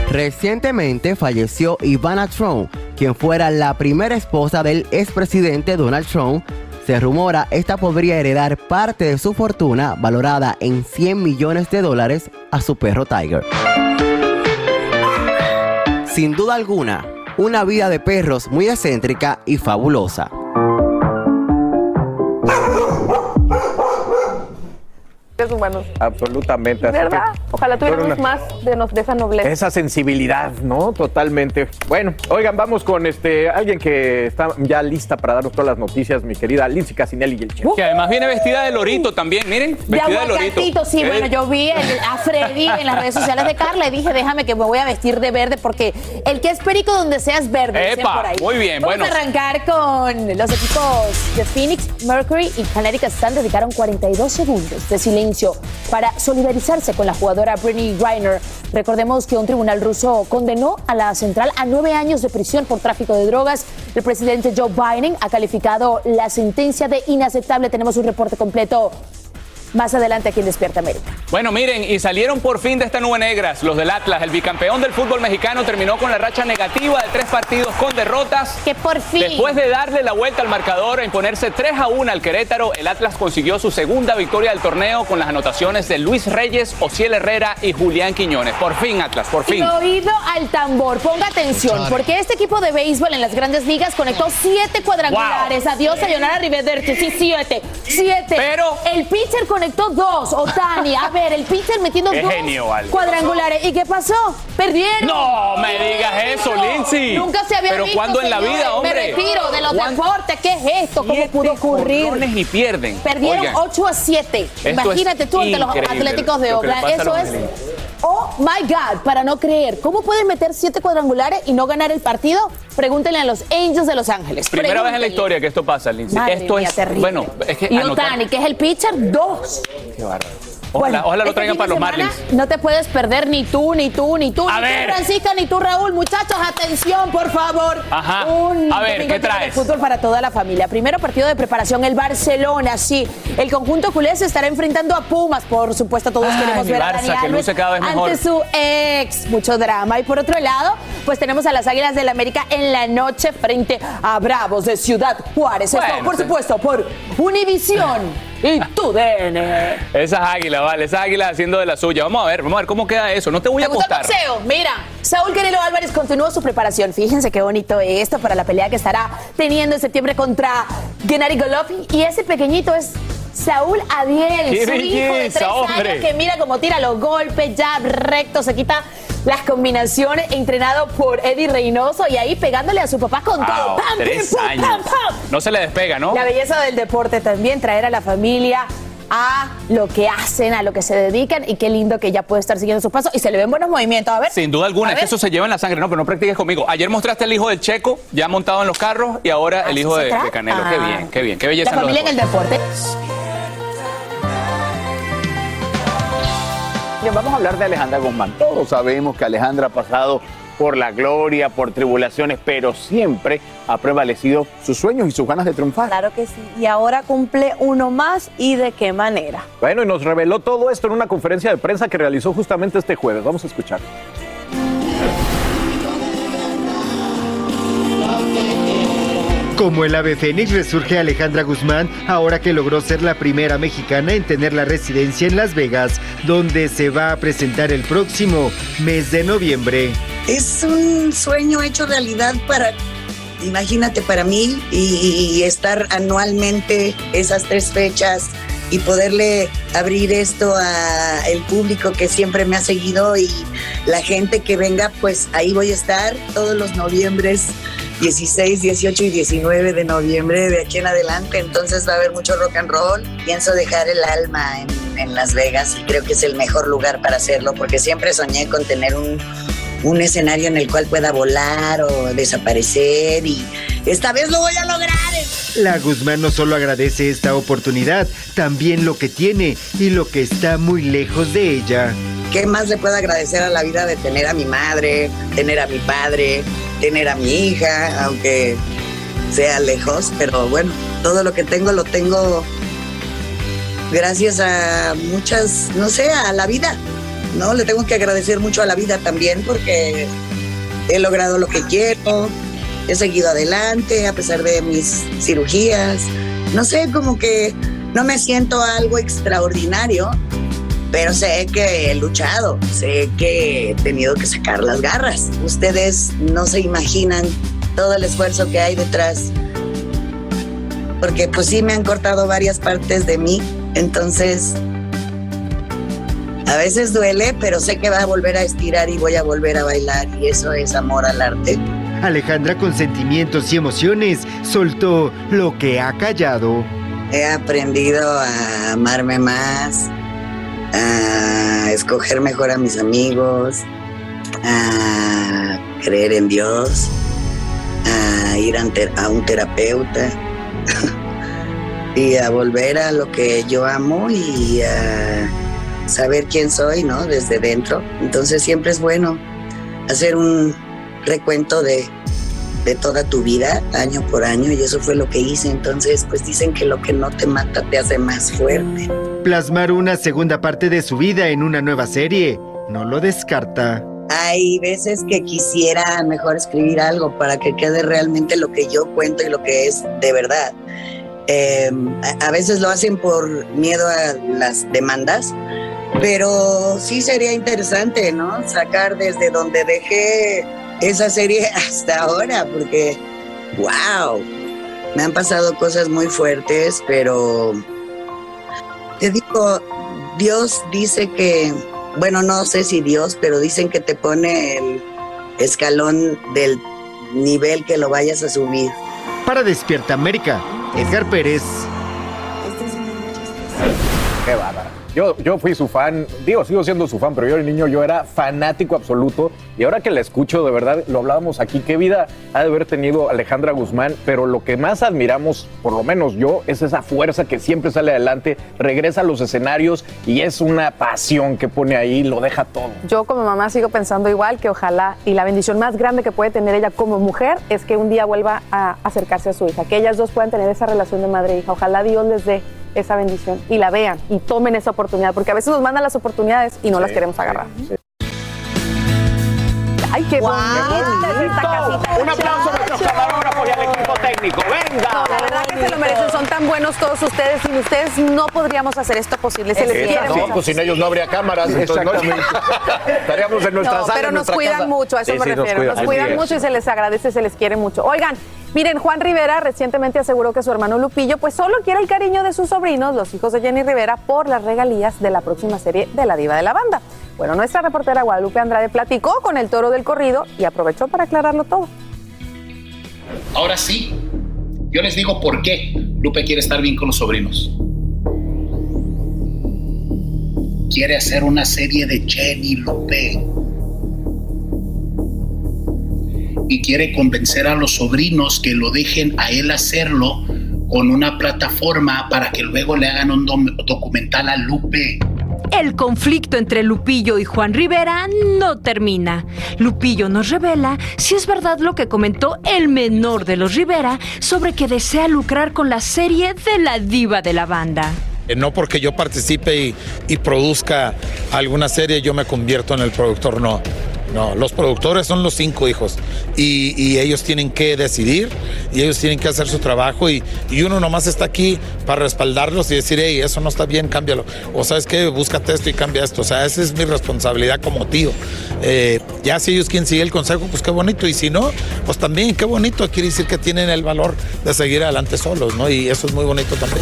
Recientemente falleció Ivana Trump, quien fuera la primera esposa del expresidente Donald Trump. Se rumora esta podría heredar parte de su fortuna valorada en 100 millones de dólares a su perro Tiger. Sin duda alguna, una vida de perros muy excéntrica y fabulosa. Hermanos. Absolutamente. así que- ¿Verdad? Ojalá tuviéramos más de, nos- de esa nobleza. Esa sensibilidad, ¿no? Totalmente. Bueno, oigan, vamos con este alguien que está ya lista para darnos todas las noticias, mi querida Lindsay Casinelli y el chef. Que además viene vestida de lorito también, miren, De vestida de, lorito. sí, Eh, bueno, yo vi el- a Freddy en las redes sociales de Carla y dije, déjame que me voy a vestir de verde porque el que es perico donde seas verde. Epa, por ahí. muy bien, Vamos bueno. a arrancar con los equipos de Phoenix, Mercury y Connecticut Sun dedicaron 42 segundos de silencio para solidarizarse con la jugadora Brittany Griner. Recordemos que un tribunal ruso condenó a la central a nueve años de prisión por tráfico de drogas. El presidente Joe Biden ha calificado la sentencia de inaceptable. Tenemos un reporte completo más adelante aquí en Despierta América. Bueno, miren, y salieron por fin de esta nube negras los del Atlas. El bicampeón del fútbol mexicano terminó con la racha negativa de tres partidos con derrotas. Que por fin. Después de darle la vuelta al marcador e imponerse 3 a 1 al Querétaro, el Atlas consiguió su segunda victoria del torneo con las anotaciones de Luis Reyes, Ociel Herrera y Julián Quiñones. Por fin, Atlas, por fin. Y oído al tambor, ponga atención, porque este equipo de béisbol en las grandes ligas conectó siete cuadrangulares. Adiós, Sayonara Rivederci, sí, siete, siete. Pero- el pitcher conectó dos, Otani. A ver, el pitcher metiendo Qué dos genio, cuadrangulares. ¿Y qué pasó? Perdieron. No me digas eso, Lindsay. Nunca se había Pero visto, ¿cuándo en la vida, hombre? Me retiro de los ¿Cuán- deportes. ¿Qué es esto? ¿Cómo pudo ocurrir? y pierden. Perdieron Oigan, 8 a 7. Esto Imagínate tú ante los Atléticos de Oakland. Eso es. Oh my God, para no creer. ¿Cómo pueden meter siete cuadrangulares y no ganar el partido? Pregúntenle a los Angels de Los Ángeles. Primera vez en la Pregúntenle. historia que esto pasa, Lindsay. Madre esto mía, es terrible. bueno, es que Y Otani, que es el pitcher, dos. Qué bárbaro. Ojalá, Bueno, ojalá lo este traigan para los Marlins. No te puedes perder ni tú, ni tú, ni tú, A ni ver. tú, Francisca, ni tú, Raúl. Muchachos, atención, por favor. Ajá. Un A ver, ¿qué de traes? fútbol para toda la familia. Primero partido de preparación, el Barcelona, sí. El conjunto culé se estará enfrentando a Pumas, por supuesto, todos Ay, queremos ver a Barça, Dani que luce cada vez mejor. ante su ex. Mucho drama. Y por otro lado, pues tenemos a las Águilas del América en la noche frente a Bravos de Ciudad Juárez. Esto, por supuesto, por Univisión y tu DN. Esas águilas, vale, esas águilas haciendo de la suya. Vamos a ver, vamos a ver cómo queda eso. No te voy a ¿Te gusta el apostar. boxeo? Mira, Saúl Canelo Álvarez continúa su preparación. Fíjense qué bonito esto para la pelea que estará teniendo en septiembre contra Gennady Golovkin. Y ese pequeñito es Saúl Adiel, ¡Qué su hijo de tres hombre! años que mira cómo tira los golpes, jab recto, se quita las combinaciones, entrenado por Eddie Reynoso y ahí pegándole a su papá con todo. ¡Pam, tres pim, años. pam, pam! No se le despega, ¿no? La belleza del deporte también, traer a la familia a lo que hacen, a lo que se dedican y qué lindo que ya puede estar siguiendo sus pasos y se le ven buenos movimientos. A ver. Sin duda alguna, es que eso se lleva en la sangre. No, pero no practiques conmigo. Ayer mostraste el hijo del Checo, ya montado en los carros, y ahora el ¿Así hijo de, Canelo. Qué Ah. bien, qué bien, qué belleza. La familia en el deporte. Vamos a hablar de Alejandra Guzmán. Todos sabemos que Alejandra ha pasado por la gloria, por tribulaciones, pero siempre ha prevalecido sus sueños y sus ganas de triunfar. Claro que sí. Y ahora cumple uno más y de qué manera. Bueno, y nos reveló todo esto en una conferencia de prensa que realizó justamente este jueves. Vamos a escuchar. Como el ave fénix resurge Alejandra Guzmán ahora que logró ser la primera mexicana en tener la residencia en Las Vegas, donde se va a presentar el próximo mes de noviembre. Es un sueño hecho realidad para, imagínate, para mí y, y estar anualmente esas tres fechas y poderle abrir esto a el público que siempre me ha seguido y la gente que venga, pues ahí voy a estar todos los noviembres 16, 18 y 19 de noviembre de aquí en adelante. Entonces va a haber mucho rock and roll. Pienso dejar el alma en, en Las Vegas y creo que es el mejor lugar para hacerlo porque siempre soñé con tener un, un escenario en el cual pueda volar o desaparecer y esta vez lo voy a lograr. La Guzmán no solo agradece esta oportunidad, también lo que tiene y lo que está muy lejos de ella. ¿Qué más le puedo agradecer a la vida de tener a mi madre, tener a mi padre, tener a mi hija, aunque sea lejos? Pero bueno, todo lo que tengo lo tengo gracias a muchas, no sé, a la vida. ¿No? Le tengo que agradecer mucho a la vida también porque he logrado lo que quiero, he seguido adelante a pesar de mis cirugías. No sé, como que no me siento algo extraordinario, pero sé que he luchado, sé que he tenido que sacar las garras. Ustedes no se imaginan todo el esfuerzo que hay detrás, porque pues sí me han cortado varias partes de mí, entonces A veces duele, pero sé que va a volver a estirar y voy a volver a bailar y eso es amor al arte. Alejandra con sentimientos y emociones soltó lo que ha callado. He aprendido a amarme más, a escoger mejor a mis amigos, a creer en Dios, a ir a un terapeuta y a volver a lo que yo amo y a saber quién soy, ¿no? Desde dentro. Entonces siempre es bueno hacer un recuento de, de toda tu vida, año por año, y eso fue lo que hice. Entonces, pues dicen que lo que no te mata te hace más fuerte. Plasmar una segunda parte de su vida en una nueva serie. No lo descarta. Hay veces que quisiera mejor escribir algo para que quede realmente lo que yo cuento y lo que es de verdad. Eh, a, a veces lo hacen por miedo a las demandas, pero sí sería interesante, ¿no? Sacar desde donde dejé esa serie hasta ahora, porque, wow, me han pasado cosas muy fuertes, pero te digo, Dios dice que, bueno, no sé si Dios, pero dicen que te pone el escalón del nivel que lo vayas a subir. Para Despierta América, Edgar Pérez. Qué bárbara. Yo, yo fui su fan, digo, sigo siendo su fan, pero yo de niño yo era fanático absoluto. Y ahora que la escucho, de verdad, lo hablábamos aquí, qué vida ha de haber tenido Alejandra Guzmán, pero lo que más admiramos, por lo menos yo, es esa fuerza que siempre sale adelante, regresa a los escenarios y es una pasión que pone ahí, lo deja todo. Yo como mamá sigo pensando igual que ojalá y la bendición más grande que puede tener ella como mujer es que un día vuelva a acercarse a su hija, que ellas dos puedan tener esa relación de madre e hija. Ojalá Dios les dé esa bendición y la vean y tomen esa oportunidad, porque a veces nos mandan las oportunidades y no las queremos agarrar. Ay, qué bonita es esta casita. Un aplauso a nuestros camarógrafos y al equipo técnico. ¡Venga! No, la verdad que se lo merecen, son tan buenos todos ustedes. Sin ustedes no podríamos hacer esto posible. Se les quiere pues sin ellos no habría cámaras. entonces no- estaríamos en nuestra No, sala. pero en nos nuestra cuidan casa. mucho, a eso Sí, me sí, nos refiero. Nos cuidan. mucho y se les agradece, se les quiere mucho. Oigan, miren, Juan Rivera recientemente aseguró que su hermano Lupillo pues solo quiere el cariño de sus sobrinos, los hijos de Jenny Rivera, por las regalías de la próxima serie de La Diva de la Banda. Bueno, nuestra reportera Guadalupe Andrade platicó con el toro del corrido y aprovechó para aclararlo todo. Ahora sí, yo les digo por qué Lupe quiere estar bien con los sobrinos. Quiere hacer una serie de Jenny Lupe. Y quiere convencer a los sobrinos que lo dejen a él hacerlo con una plataforma para que luego le hagan un documental a Lupe. El conflicto entre Lupillo y Juan Rivera no termina. Lupillo nos revela si es verdad lo que comentó el menor de los Rivera sobre que desea lucrar con la serie de la diva de la banda. Eh, No porque yo participe y, y produzca alguna serie, yo me convierto en el productor, no. No, los productores son los cinco hijos y, ellos tienen que decidir y ellos tienen que hacer su trabajo y, y uno nomás está aquí para respaldarlos y decir, hey, eso no está bien, cámbialo. O sabes qué, búscate esto y cambia esto. O sea, esa es mi responsabilidad como tío. Eh, ya si ellos quieren seguir el consejo, pues qué bonito. Y si no, pues también qué bonito. Quiere decir que tienen el valor de seguir adelante solos, ¿no? Y eso es muy bonito también.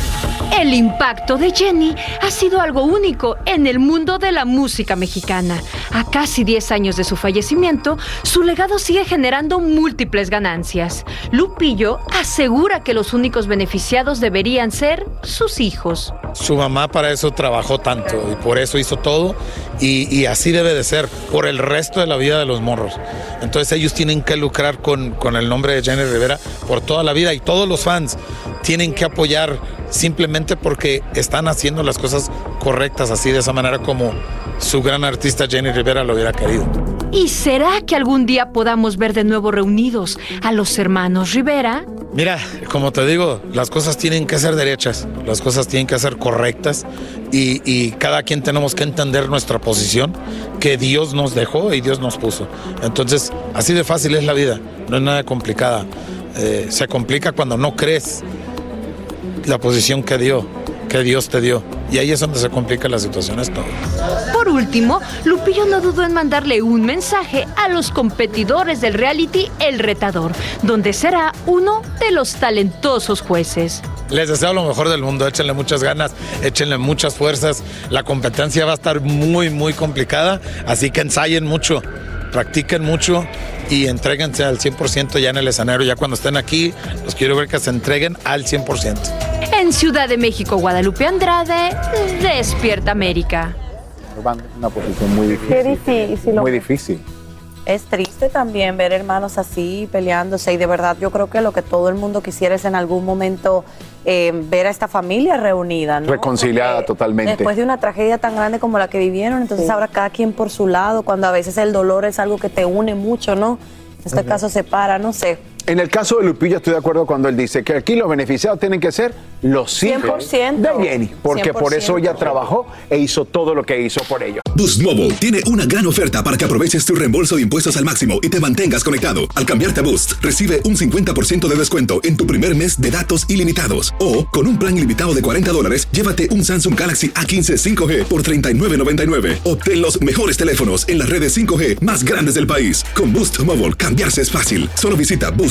El impacto de Jenny ha sido algo único en el mundo de la música mexicana. A casi 10 años de su fallecimiento, su legado sigue generando múltiples ganancias. Lupillo asegura que los únicos beneficiados deberían ser sus hijos. Su mamá para eso trabajó tanto y por eso hizo todo y, y así debe de ser por el resto de la vida de los morros. Entonces ellos tienen que lucrar con, con el nombre de Jenny Rivera por toda la vida y todos los fans tienen que apoyar simplemente porque están haciendo las cosas correctas así de esa manera como su gran artista Jenny Rivera lo hubiera querido. ¿Y será que algún día podamos ver de nuevo reunidos a los hermanos Rivera? Mira, como te digo, las cosas tienen que ser derechas, las cosas tienen que ser correctas y, y cada quien tenemos que entender nuestra posición que Dios nos dejó y Dios nos puso. Entonces, así de fácil es la vida, no es nada complicada. Eh, se complica cuando no crees la posición que dio, que Dios te dio. Y ahí es donde se complican las situaciones todo. Por último, Lupillo no dudó en mandarle un mensaje a los competidores del reality El Retador, donde será uno de los talentosos jueces. Les deseo lo mejor del mundo, échenle muchas ganas, échenle muchas fuerzas. La competencia va a estar muy, muy complicada, así que ensayen mucho, practiquen mucho y entréguense al 100% ya en el escenario. Ya cuando estén aquí, los quiero ver que se entreguen al 100%. En Ciudad de México, Guadalupe Andrade, Despierta América. Una posición muy difícil. Qué difícil. Muy difícil. Es triste también ver hermanos así peleándose y de verdad yo creo que lo que todo el mundo quisiera es en algún momento eh, ver a esta familia reunida, ¿no? Reconciliada Porque totalmente. Después de una tragedia tan grande como la que vivieron, entonces Sí. ahora cada quien por su lado, cuando a veces el dolor es algo que te une mucho, ¿no? En este Ujú. caso separa, no sé. En el caso de Lupillo estoy de acuerdo cuando él dice que aquí los beneficiados tienen que ser los hijos 100%. de Jenny, porque por eso 100%. ella trabajó e hizo todo lo que hizo por ellos. Boost Mobile tiene una gran oferta para que aproveches tu reembolso de impuestos al máximo y te mantengas conectado. Al cambiarte a Boost, recibe un 50% de descuento en tu primer mes de datos ilimitados. O, con un plan ilimitado de 40 dólares, llévate un Samsung Galaxy A15 5G por $39.99. Obtén los mejores teléfonos en las redes 5G más grandes del país. Con Boost Mobile, cambiarse es fácil. Solo visita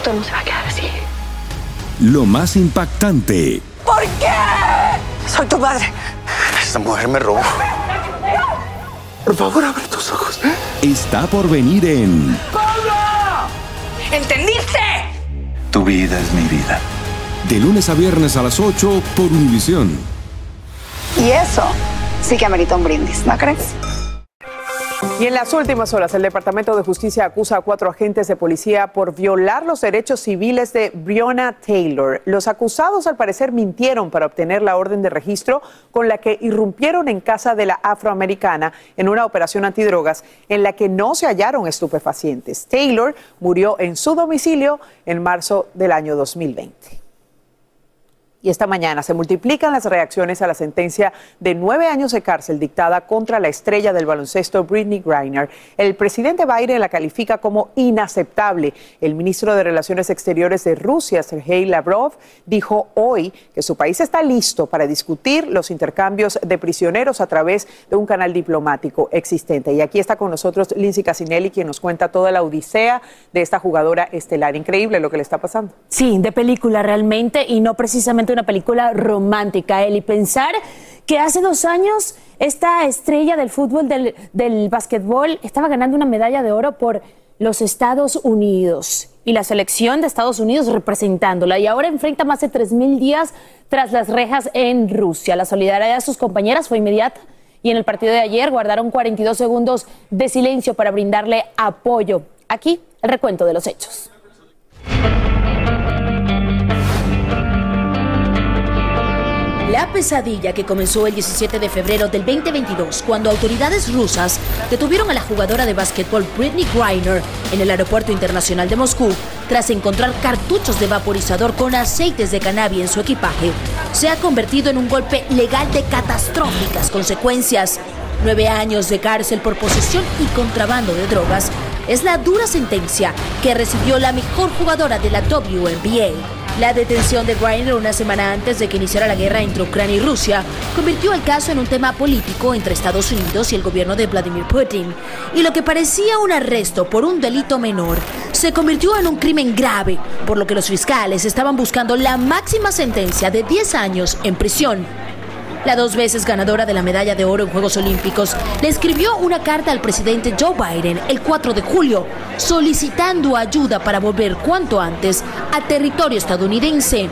Esto no se va a quedar así. lo más impactante, ¿Por qué? Soy tu padre. Esta mujer me robó. Por favor, abre tus ojos. está por venir en ¿Cómo? ¿Entendiste? Tu vida es mi vida. De lunes a viernes a las 8 por Univisión. Y eso sí que amerita un brindis, ¿no crees? Y en las últimas horas, el Departamento de Justicia acusa a cuatro agentes de policía por violar los derechos civiles de Breonna Taylor. Los acusados, al parecer, mintieron para obtener la orden de registro con la que irrumpieron en casa de la afroamericana en una operación antidrogas en la que no se hallaron estupefacientes. Taylor murió en su domicilio en marzo del año 2020. Y esta mañana se multiplican las reacciones a la sentencia de nueve años de cárcel dictada contra la estrella del baloncesto Britney Griner. El presidente Biden la califica como inaceptable. El ministro de Relaciones Exteriores de Rusia, Sergei Lavrov, dijo hoy que su país está listo para discutir los intercambios de prisioneros a través de un canal diplomático existente. Y aquí está con nosotros Lindsay Casinelli, quien nos cuenta toda la odisea de esta jugadora estelar. Increíble lo que le está pasando. Sí, de película realmente y no precisamente una película romántica, él. Y pensar que hace dos años esta estrella del fútbol, del, del básquetbol, estaba ganando una medalla de oro por los Estados Unidos y la selección de Estados Unidos representándola. Y ahora enfrenta más de 3.000 días tras las rejas en Rusia. La solidaridad de sus compañeras fue inmediata. Y en el partido de ayer guardaron 42 segundos de silencio para brindarle apoyo. Aquí el recuento de los hechos. La pesadilla que comenzó el 17 de febrero del 2022 cuando autoridades rusas detuvieron a la jugadora de básquetbol Britney Griner en el aeropuerto internacional de Moscú tras encontrar cartuchos de vaporizador con aceites de cannabis en su equipaje, se ha convertido en un golpe legal de catastróficas consecuencias. Nueve años de cárcel por posesión y contrabando de drogas es la dura sentencia que recibió la mejor jugadora de la WNBA. La detención de Griner una semana antes de que iniciara la guerra entre Ucrania y Rusia convirtió el caso en un tema político entre Estados Unidos y el gobierno de Vladimir Putin. Y lo que parecía un arresto por un delito menor se convirtió en un crimen grave, por lo que los fiscales estaban buscando la máxima sentencia de 10 años en prisión. La dos veces ganadora de la medalla de oro en Juegos Olímpicos le escribió una carta al presidente Joe Biden el 4 de julio solicitando ayuda para volver cuanto antes a territorio estadounidense.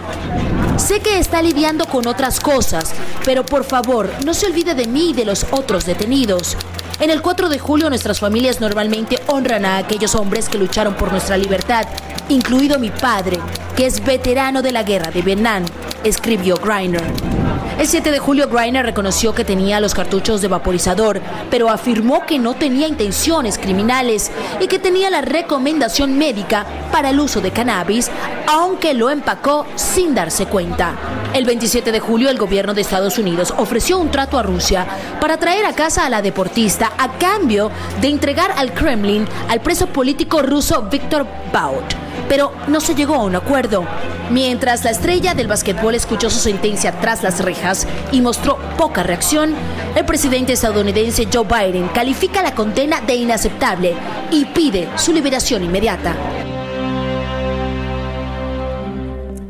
Sé que está lidiando con otras cosas, pero por favor no se olvide de mí y de los otros detenidos. En el 4 de julio nuestras familias normalmente honran a aquellos hombres que lucharon por nuestra libertad, incluido mi padre, que es veterano de la guerra de Vietnam, escribió Griner. El 7 de julio Griner reconoció que tenía los cartuchos de vaporizador, pero afirmó que no tenía intenciones criminales y que tenía la recomendación médica para el uso de cannabis aunque lo empacó sin darse cuenta. El 27 de julio el gobierno de Estados Unidos ofreció un trato a Rusia para traer a casa a la deportista a cambio de entregar al Kremlin al preso político ruso Viktor Baut. Pero no se llegó a un acuerdo. Mientras la estrella del basquetbol escuchó su sentencia tras las rejas y mostró poca reacción, el presidente estadounidense Joe Biden califica la condena de inaceptable y pide su liberación inmediata.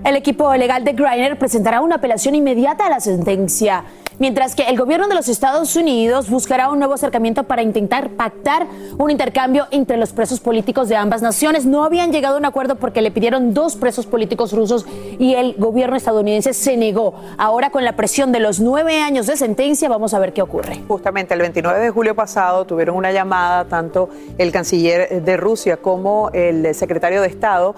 El equipo legal de Griner presentará una apelación inmediata a la sentencia, mientras que el gobierno de los Estados Unidos buscará un nuevo acercamiento para intentar pactar un intercambio entre los presos políticos de ambas naciones. No habían llegado a un acuerdo porque le pidieron dos presos políticos rusos y el gobierno estadounidense se negó. Ahora con la presión de los nueve años de sentencia, vamos a ver qué ocurre. Justamente el 29 de julio pasado tuvieron una llamada tanto el canciller de Rusia como el secretario de Estado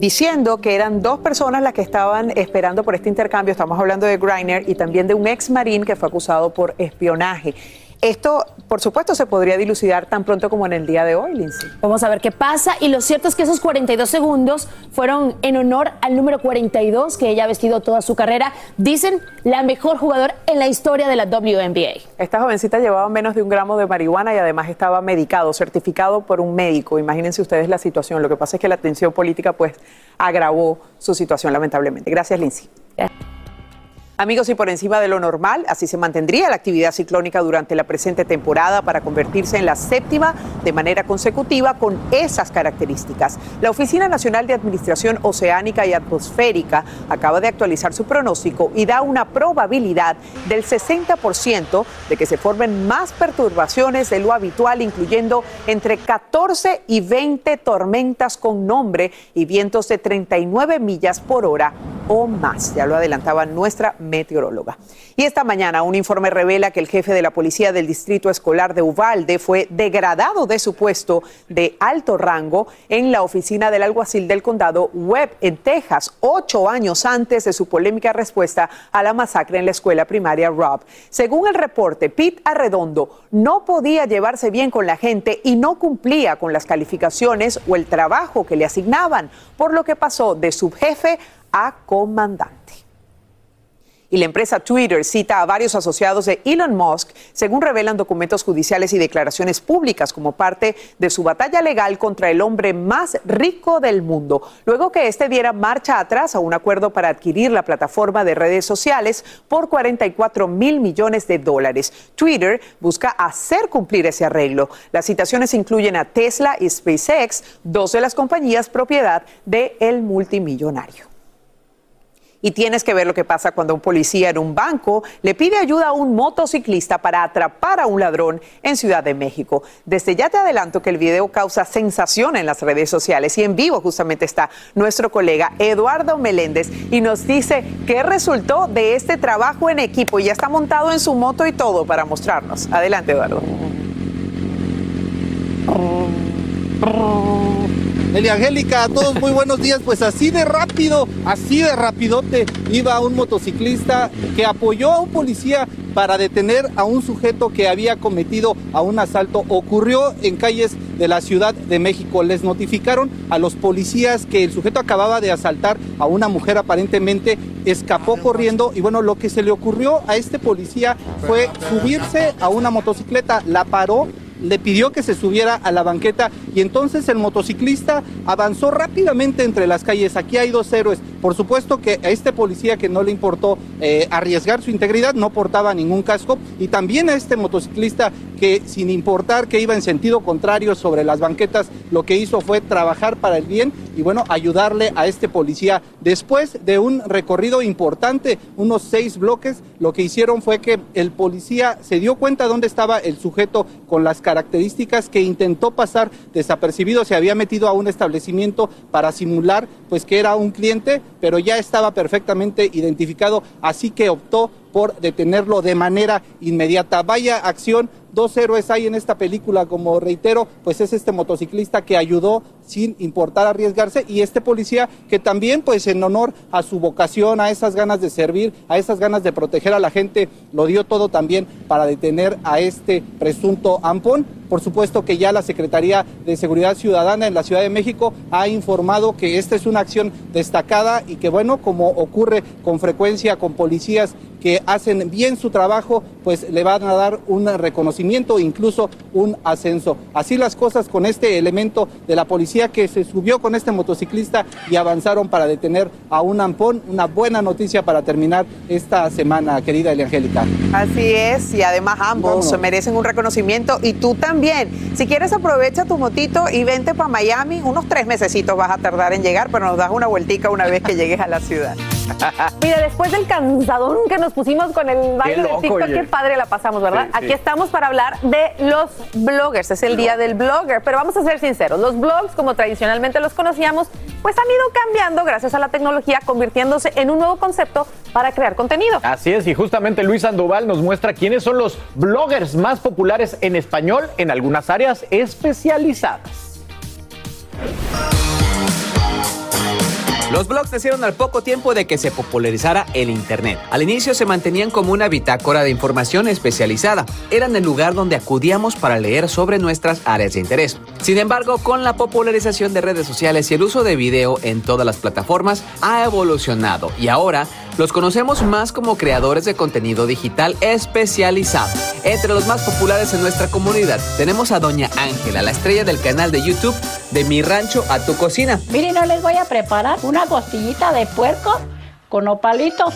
diciendo que eran dos personas las que estaban esperando por este intercambio. Estamos hablando de Greiner y también de un ex marín que fue acusado por espionaje. Esto, por supuesto, se podría dilucidar tan pronto como en el día de hoy, Lindsay. Vamos a ver qué pasa. Y lo cierto es que esos 42 segundos fueron en honor al número 42 que ella ha vestido toda su carrera. Dicen la mejor jugadora en la historia de la WNBA. Esta jovencita llevaba menos de un gramo de marihuana y además estaba medicado, certificado por un médico. Imagínense ustedes la situación. Lo que pasa es que la tensión política pues agravó su situación lamentablemente. Gracias, Lindsay. Amigos, y por encima de lo normal, así se mantendría la actividad ciclónica durante la presente temporada para convertirse en la séptima de manera consecutiva con esas características. La Oficina Nacional de Administración Oceánica y Atmosférica acaba de actualizar su pronóstico y da una probabilidad del 60% de que se formen más perturbaciones de lo habitual, incluyendo entre 14 y 20 tormentas con nombre y vientos de 39 millas por hora o más. Ya lo adelantaba nuestra meteoróloga. Y esta mañana un informe revela que el jefe de la policía del distrito escolar de Uvalde fue degradado de su puesto de alto rango en la oficina del alguacil del condado Webb en Texas, ocho años antes de su polémica respuesta a la masacre en la escuela primaria Rob. Según el reporte, Pete Arredondo no podía llevarse bien con la gente y no cumplía con las calificaciones o el trabajo que le asignaban, por lo que pasó de subjefe a comandante. Y la empresa Twitter cita a varios asociados de Elon Musk, según revelan documentos judiciales y declaraciones públicas como parte de su batalla legal contra el hombre más rico del mundo, luego que este diera marcha atrás a un acuerdo para adquirir la plataforma de redes sociales por 44 mil millones de dólares. Twitter busca hacer cumplir ese arreglo. Las citaciones incluyen a Tesla y SpaceX, dos de las compañías propiedad de el multimillonario y tienes que ver lo que pasa cuando un policía en un banco le pide ayuda a un motociclista para atrapar a un ladrón en Ciudad de México. Desde ya te adelanto que el video causa sensación en las redes sociales y en vivo justamente está nuestro colega Eduardo Meléndez y nos dice qué resultó de este trabajo en equipo y ya está montado en su moto y todo para mostrarnos. Adelante, Eduardo. Elia Angélica, a todos muy buenos días. Pues así de rápido, así de rapidote iba un motociclista que apoyó a un policía para detener a un sujeto que había cometido a un asalto. Ocurrió en calles de la Ciudad de México. Les notificaron a los policías que el sujeto acababa de asaltar a una mujer aparentemente escapó corriendo y bueno, lo que se le ocurrió a este policía fue subirse a una motocicleta, la paró le pidió que se subiera a la banqueta y entonces el motociclista avanzó rápidamente entre las calles. Aquí hay dos héroes. Por supuesto que a este policía que no le importó eh, arriesgar su integridad no portaba ningún casco y también a este motociclista que sin importar que iba en sentido contrario sobre las banquetas, lo que hizo fue trabajar para el bien y bueno, ayudarle a este policía. Después de un recorrido importante, unos seis bloques, lo que hicieron fue que el policía se dio cuenta dónde estaba el sujeto con las características que intentó pasar desapercibido, se había metido a un establecimiento para simular pues que era un cliente, pero ya estaba perfectamente identificado, así que optó por detenerlo de manera inmediata. Vaya acción, dos héroes hay en esta película, como reitero, pues es este motociclista que ayudó sin importar arriesgarse y este policía que también pues en honor a su vocación, a esas ganas de servir, a esas ganas de proteger a la gente, lo dio todo también para detener a este presunto ampón. Por supuesto que ya la Secretaría de Seguridad Ciudadana en la Ciudad de México ha informado que esta es una acción destacada y que bueno, como ocurre con frecuencia con policías que hacen bien su trabajo, pues le van a dar un reconocimiento, incluso un ascenso. Así las cosas con este elemento de la policía que se subió con este motociclista y avanzaron para detener a un ampón. Una buena noticia para terminar esta semana, querida Eliangélica. Así es, y además ambos merecen un reconocimiento y tú también. Si quieres aprovecha tu motito y vente para Miami, unos tres mesecitos vas a tardar en llegar, pero nos das una vueltica una vez que llegues a la ciudad. Mira, después del cansadón que nos pusimos con el baile loco, de TikTok, oye. qué padre la pasamos, ¿verdad? Sí, sí. Aquí estamos para hablar de los bloggers. Es el día del blogger. Pero vamos a ser sinceros, los blogs, como tradicionalmente los conocíamos, pues han ido cambiando gracias a la tecnología, convirtiéndose en un nuevo concepto para crear contenido. Así es, y justamente Luis Sandoval nos muestra quiénes son los bloggers más populares en español en algunas áreas especializadas. Los blogs nacieron al poco tiempo de que se popularizara el Internet. Al inicio se mantenían como una bitácora de información especializada. Eran el lugar donde acudíamos para leer sobre nuestras áreas de interés. Sin embargo, con la popularización de redes sociales y el uso de video en todas las plataformas, ha evolucionado y ahora los conocemos más como creadores de contenido digital especializado. Entre los más populares en nuestra comunidad tenemos a Doña Ángela, la estrella del canal de YouTube de Mi Rancho a Tu Cocina. Miren, no les voy a preparar una costillita de puerco con opalitos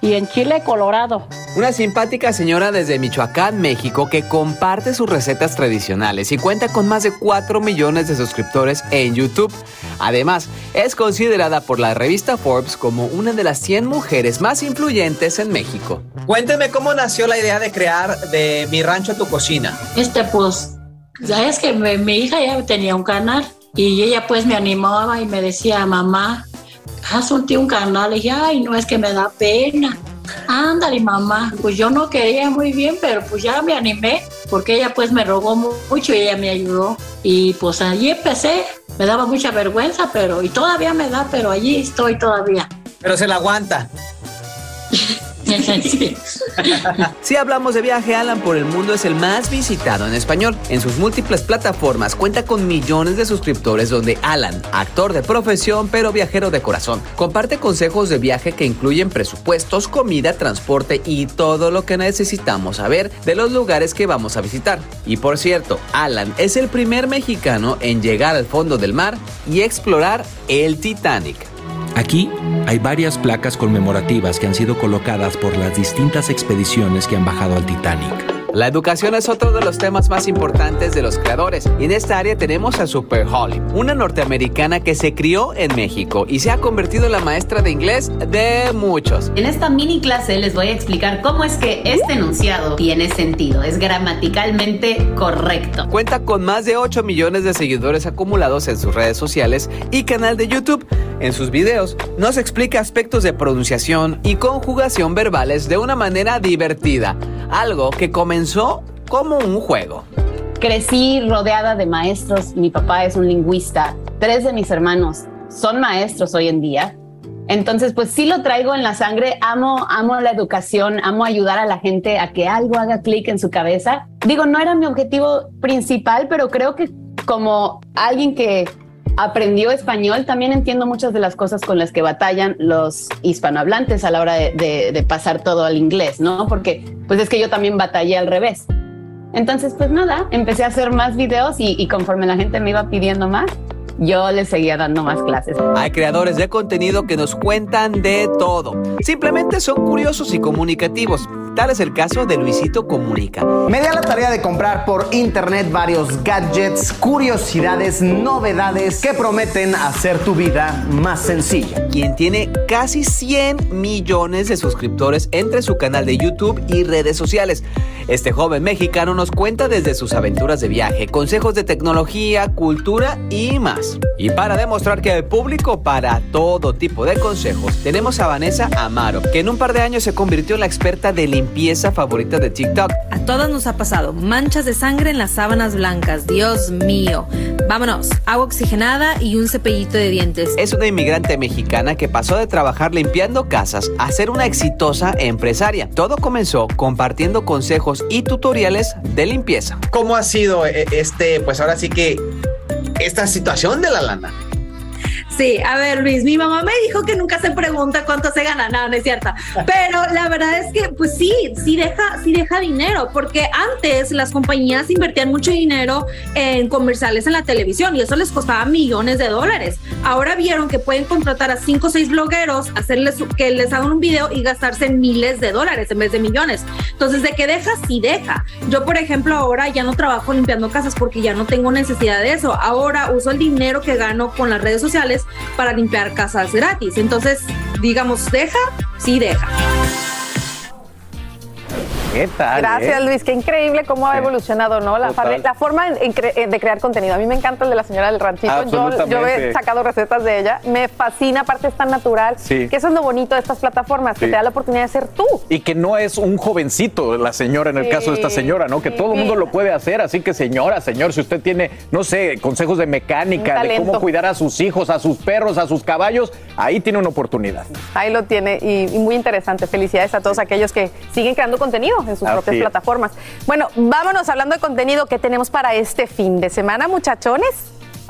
y en chile colorado. Una simpática señora desde Michoacán, México, que comparte sus recetas tradicionales y cuenta con más de 4 millones de suscriptores en YouTube. Además, es considerada por la revista Forbes como una de las 100 mujeres más influyentes en México. Cuénteme cómo nació la idea de crear de Mi Rancho a Tu Cocina. Este, pues, ya es que mi, mi hija ya tenía un canal y ella pues me animaba y me decía, mamá, haz un, un canal. Y dije, ay, no es que me da pena. Ándale, mamá. Pues yo no quería muy bien, pero pues ya me animé porque ella pues me rogó mu- mucho y ella me ayudó. Y pues allí empecé. Me daba mucha vergüenza, pero y todavía me da, pero allí estoy todavía. Pero se la aguanta. Si hablamos de viaje, Alan por el mundo es el más visitado en español. En sus múltiples plataformas cuenta con millones de suscriptores donde Alan, actor de profesión pero viajero de corazón, comparte consejos de viaje que incluyen presupuestos, comida, transporte y todo lo que necesitamos saber de los lugares que vamos a visitar. Y por cierto, Alan es el primer mexicano en llegar al fondo del mar y explorar el Titanic. Aquí hay varias placas conmemorativas que han sido colocadas por las distintas expediciones que han bajado al Titanic. La educación es otro de los temas más importantes de los creadores y en esta área tenemos a Super Holly, una norteamericana que se crió en México y se ha convertido en la maestra de inglés de muchos. En esta mini clase les voy a explicar cómo es que este enunciado tiene sentido, es gramaticalmente correcto. Cuenta con más de 8 millones de seguidores acumulados en sus redes sociales y canal de YouTube. En sus videos nos explica aspectos de pronunciación y conjugación verbales de una manera divertida, algo que comenzó como un juego. Crecí rodeada de maestros, mi papá es un lingüista, tres de mis hermanos son maestros hoy en día. Entonces, pues sí lo traigo en la sangre, amo, amo la educación, amo ayudar a la gente a que algo haga clic en su cabeza. Digo, no era mi objetivo principal, pero creo que como alguien que aprendió español, también entiendo muchas de las cosas con las que batallan los hispanohablantes a la hora de, pasar todo al inglés, ¿no? Porque pues es que yo también batallé al revés. Entonces, pues nada, empecé a hacer más videos y, y conforme la gente me iba pidiendo más, yo les seguía dando más clases. Hay creadores de contenido que nos cuentan de todo. Simplemente son curiosos y comunicativos. Tal es el caso de Luisito Comunica. Me di a la tarea de comprar por internet varios gadgets, curiosidades, novedades que prometen hacer tu vida más sencilla. Quien tiene casi 100 millones de suscriptores entre su canal de YouTube y redes sociales. Este joven mexicano nos cuenta desde sus aventuras de viaje, consejos de tecnología, cultura y más. Y para demostrar que hay público para todo tipo de consejos, tenemos a Vanessa Amaro, que en un par de años se convirtió en la experta de limpieza limpieza favorita de TikTok. A todas nos ha pasado manchas de sangre en las sábanas blancas. Dios mío. Vámonos, agua oxigenada y un cepillito de dientes. Es una inmigrante mexicana que pasó de trabajar limpiando casas a ser una exitosa empresaria. Todo comenzó compartiendo consejos y tutoriales de limpieza. ¿Cómo ha sido eh, este, pues ahora sí que esta situación de la lana? Sí, a ver, Luis, mi mamá me dijo que nunca se pregunta cuánto se gana, no, no es cierto. Pero la verdad es que, pues sí, sí deja, sí deja dinero, porque antes las compañías invertían mucho dinero en comerciales en la televisión y eso les costaba millones de dólares. Ahora vieron que pueden contratar a cinco o seis blogueros, hacerles que les hagan un video y gastarse miles de dólares en vez de millones. Entonces, de que deja, sí deja. Yo, por ejemplo, ahora ya no trabajo limpiando casas porque ya no tengo necesidad de eso. Ahora uso el dinero que gano con las redes sociales para limpiar casas gratis. Entonces, digamos, deja, sí deja. ¿Qué tal? Gracias, eh? Luis. Qué increíble cómo ha evolucionado, ¿no? La, forma en- en cre- de crear contenido. A mí me encanta el de la señora del ranchito. Yo, yo he sacado recetas de ella. Me fascina, aparte es tan natural. Sí. Que eso es lo bonito de estas plataformas, que te da la oportunidad de ser tú. Y que no es un jovencito la señora en el Sí. caso de esta señora, ¿no? Que todo el mundo lo puede hacer. Así que señora, señor, si usted tiene, no sé, consejos de mecánica, de cómo cuidar a sus hijos, a sus perros, a sus caballos, ahí tiene una oportunidad. Ahí lo tiene y, y muy interesante. Felicidades a todos aquellos que siguen creando contenido en sus Así propias es. plataformas. Bueno, vámonos hablando de contenido que tenemos para este fin de semana, muchachones.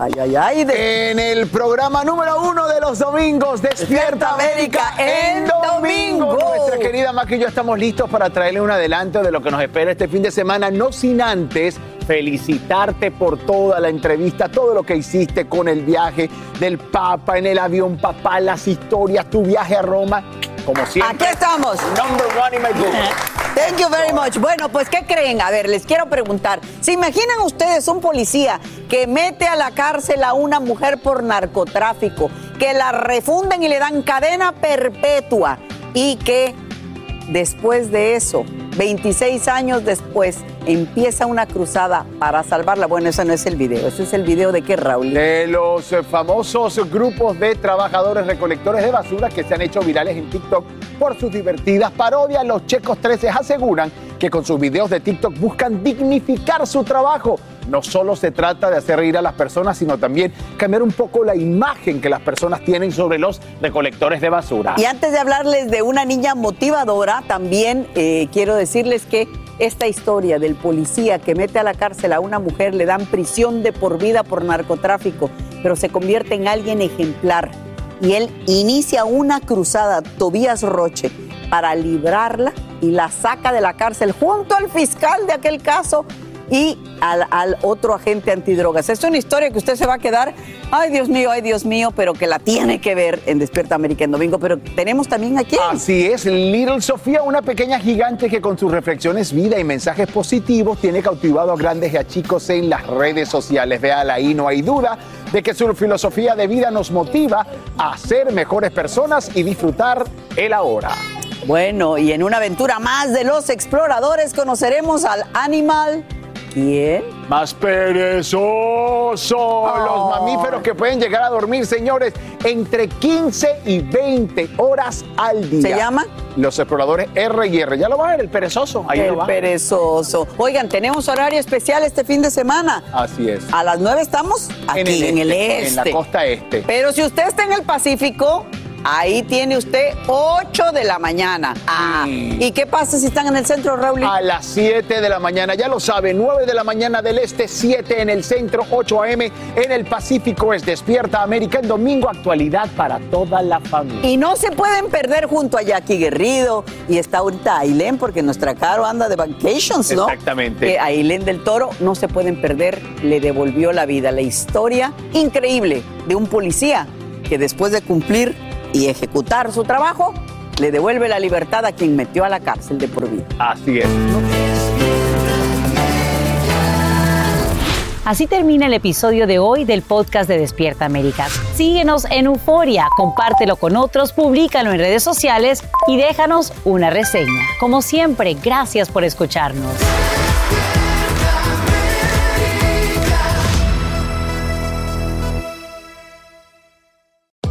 Ay, ay, ay. En el programa número uno de los domingos, Despierta América en domingo. Nuestra querida Mac y yo estamos listos para traerle un adelanto de lo que nos espera este fin de semana, no sin antes felicitarte por toda la entrevista, todo lo que hiciste con el viaje del Papa en el avión, papá, las historias, tu viaje a Roma, como siempre. Aquí estamos. Number one in my book. Thank you very much. Bueno, pues, ¿qué creen? A ver, les quiero preguntar. ¿Se imaginan ustedes un policía que mete a la cárcel a una mujer por narcotráfico, que la refunden y le dan cadena perpetua y que después de eso, 26 años después, empieza una cruzada para salvarla? Bueno, ese no es el video. Ese es el video de qué, Raúl. De los eh, famosos grupos de trabajadores recolectores de basura que se han hecho virales en TikTok por sus divertidas parodias, los Checos 13 aseguran que con sus videos de TikTok buscan dignificar su trabajo. No solo se trata de hacer reír a las personas, sino también cambiar un poco la imagen que las personas tienen sobre los recolectores de basura. Y antes de hablarles de una niña motivadora, también eh, quiero decirles que esta historia del policía que mete a la cárcel a una mujer, le dan prisión de por vida por narcotráfico, pero se convierte en alguien ejemplar. Y él inicia una cruzada, Tobías Roche, para librarla y la saca de la cárcel junto al fiscal de aquel caso y al, al otro agente antidrogas. Es una historia que usted se va a quedar, ay Dios mío, ay Dios mío, pero que la tiene que ver en Despierta América en domingo. Pero tenemos también aquí. Así es, Little Sofía, una pequeña gigante que con sus reflexiones, vida y mensajes positivos tiene cautivado a grandes y a chicos en las redes sociales. Véala ahí, no hay duda de que su filosofía de vida nos motiva a ser mejores personas y disfrutar el ahora. Bueno, y en una aventura más de los exploradores conoceremos al animal. ¿Quién? Más perezoso. Los mamíferos que pueden llegar a dormir, señores, entre 15 y 20 horas al día. ¿Se llama? Los exploradores R y R. Ya lo va a ver, el perezoso. Ahí el lo va. perezoso. Oigan, tenemos horario especial este fin de semana. Así es. A las 9 estamos aquí en el, este. En la costa este. Pero si usted está en el Pacífico, ahí tiene usted 8 de la mañana. Ah, ¿Y qué pasa si están en el centro, Raúl? A las 7 de la mañana, ya lo sabe, 9 de la mañana del este, 7 en el centro, 8 a.m. en el Pacífico es Despierta América en domingo, actualidad para toda la familia. Y no se pueden perder junto a Jackie Guerrido y está ahorita Ailén, porque nuestra Caro anda de vacations, ¿no? Exactamente. Que Ailén del Toro no se pueden perder, le devolvió la vida. La historia increíble de un policía que después de cumplir y ejecutar su trabajo, le devuelve la libertad a quien metió a la cárcel de por vida. Así es. Así termina el episodio de hoy del podcast de Despierta América. Síguenos en Euforia, compártelo con otros, públicalo en redes sociales y déjanos una reseña. Como siempre, gracias por escucharnos.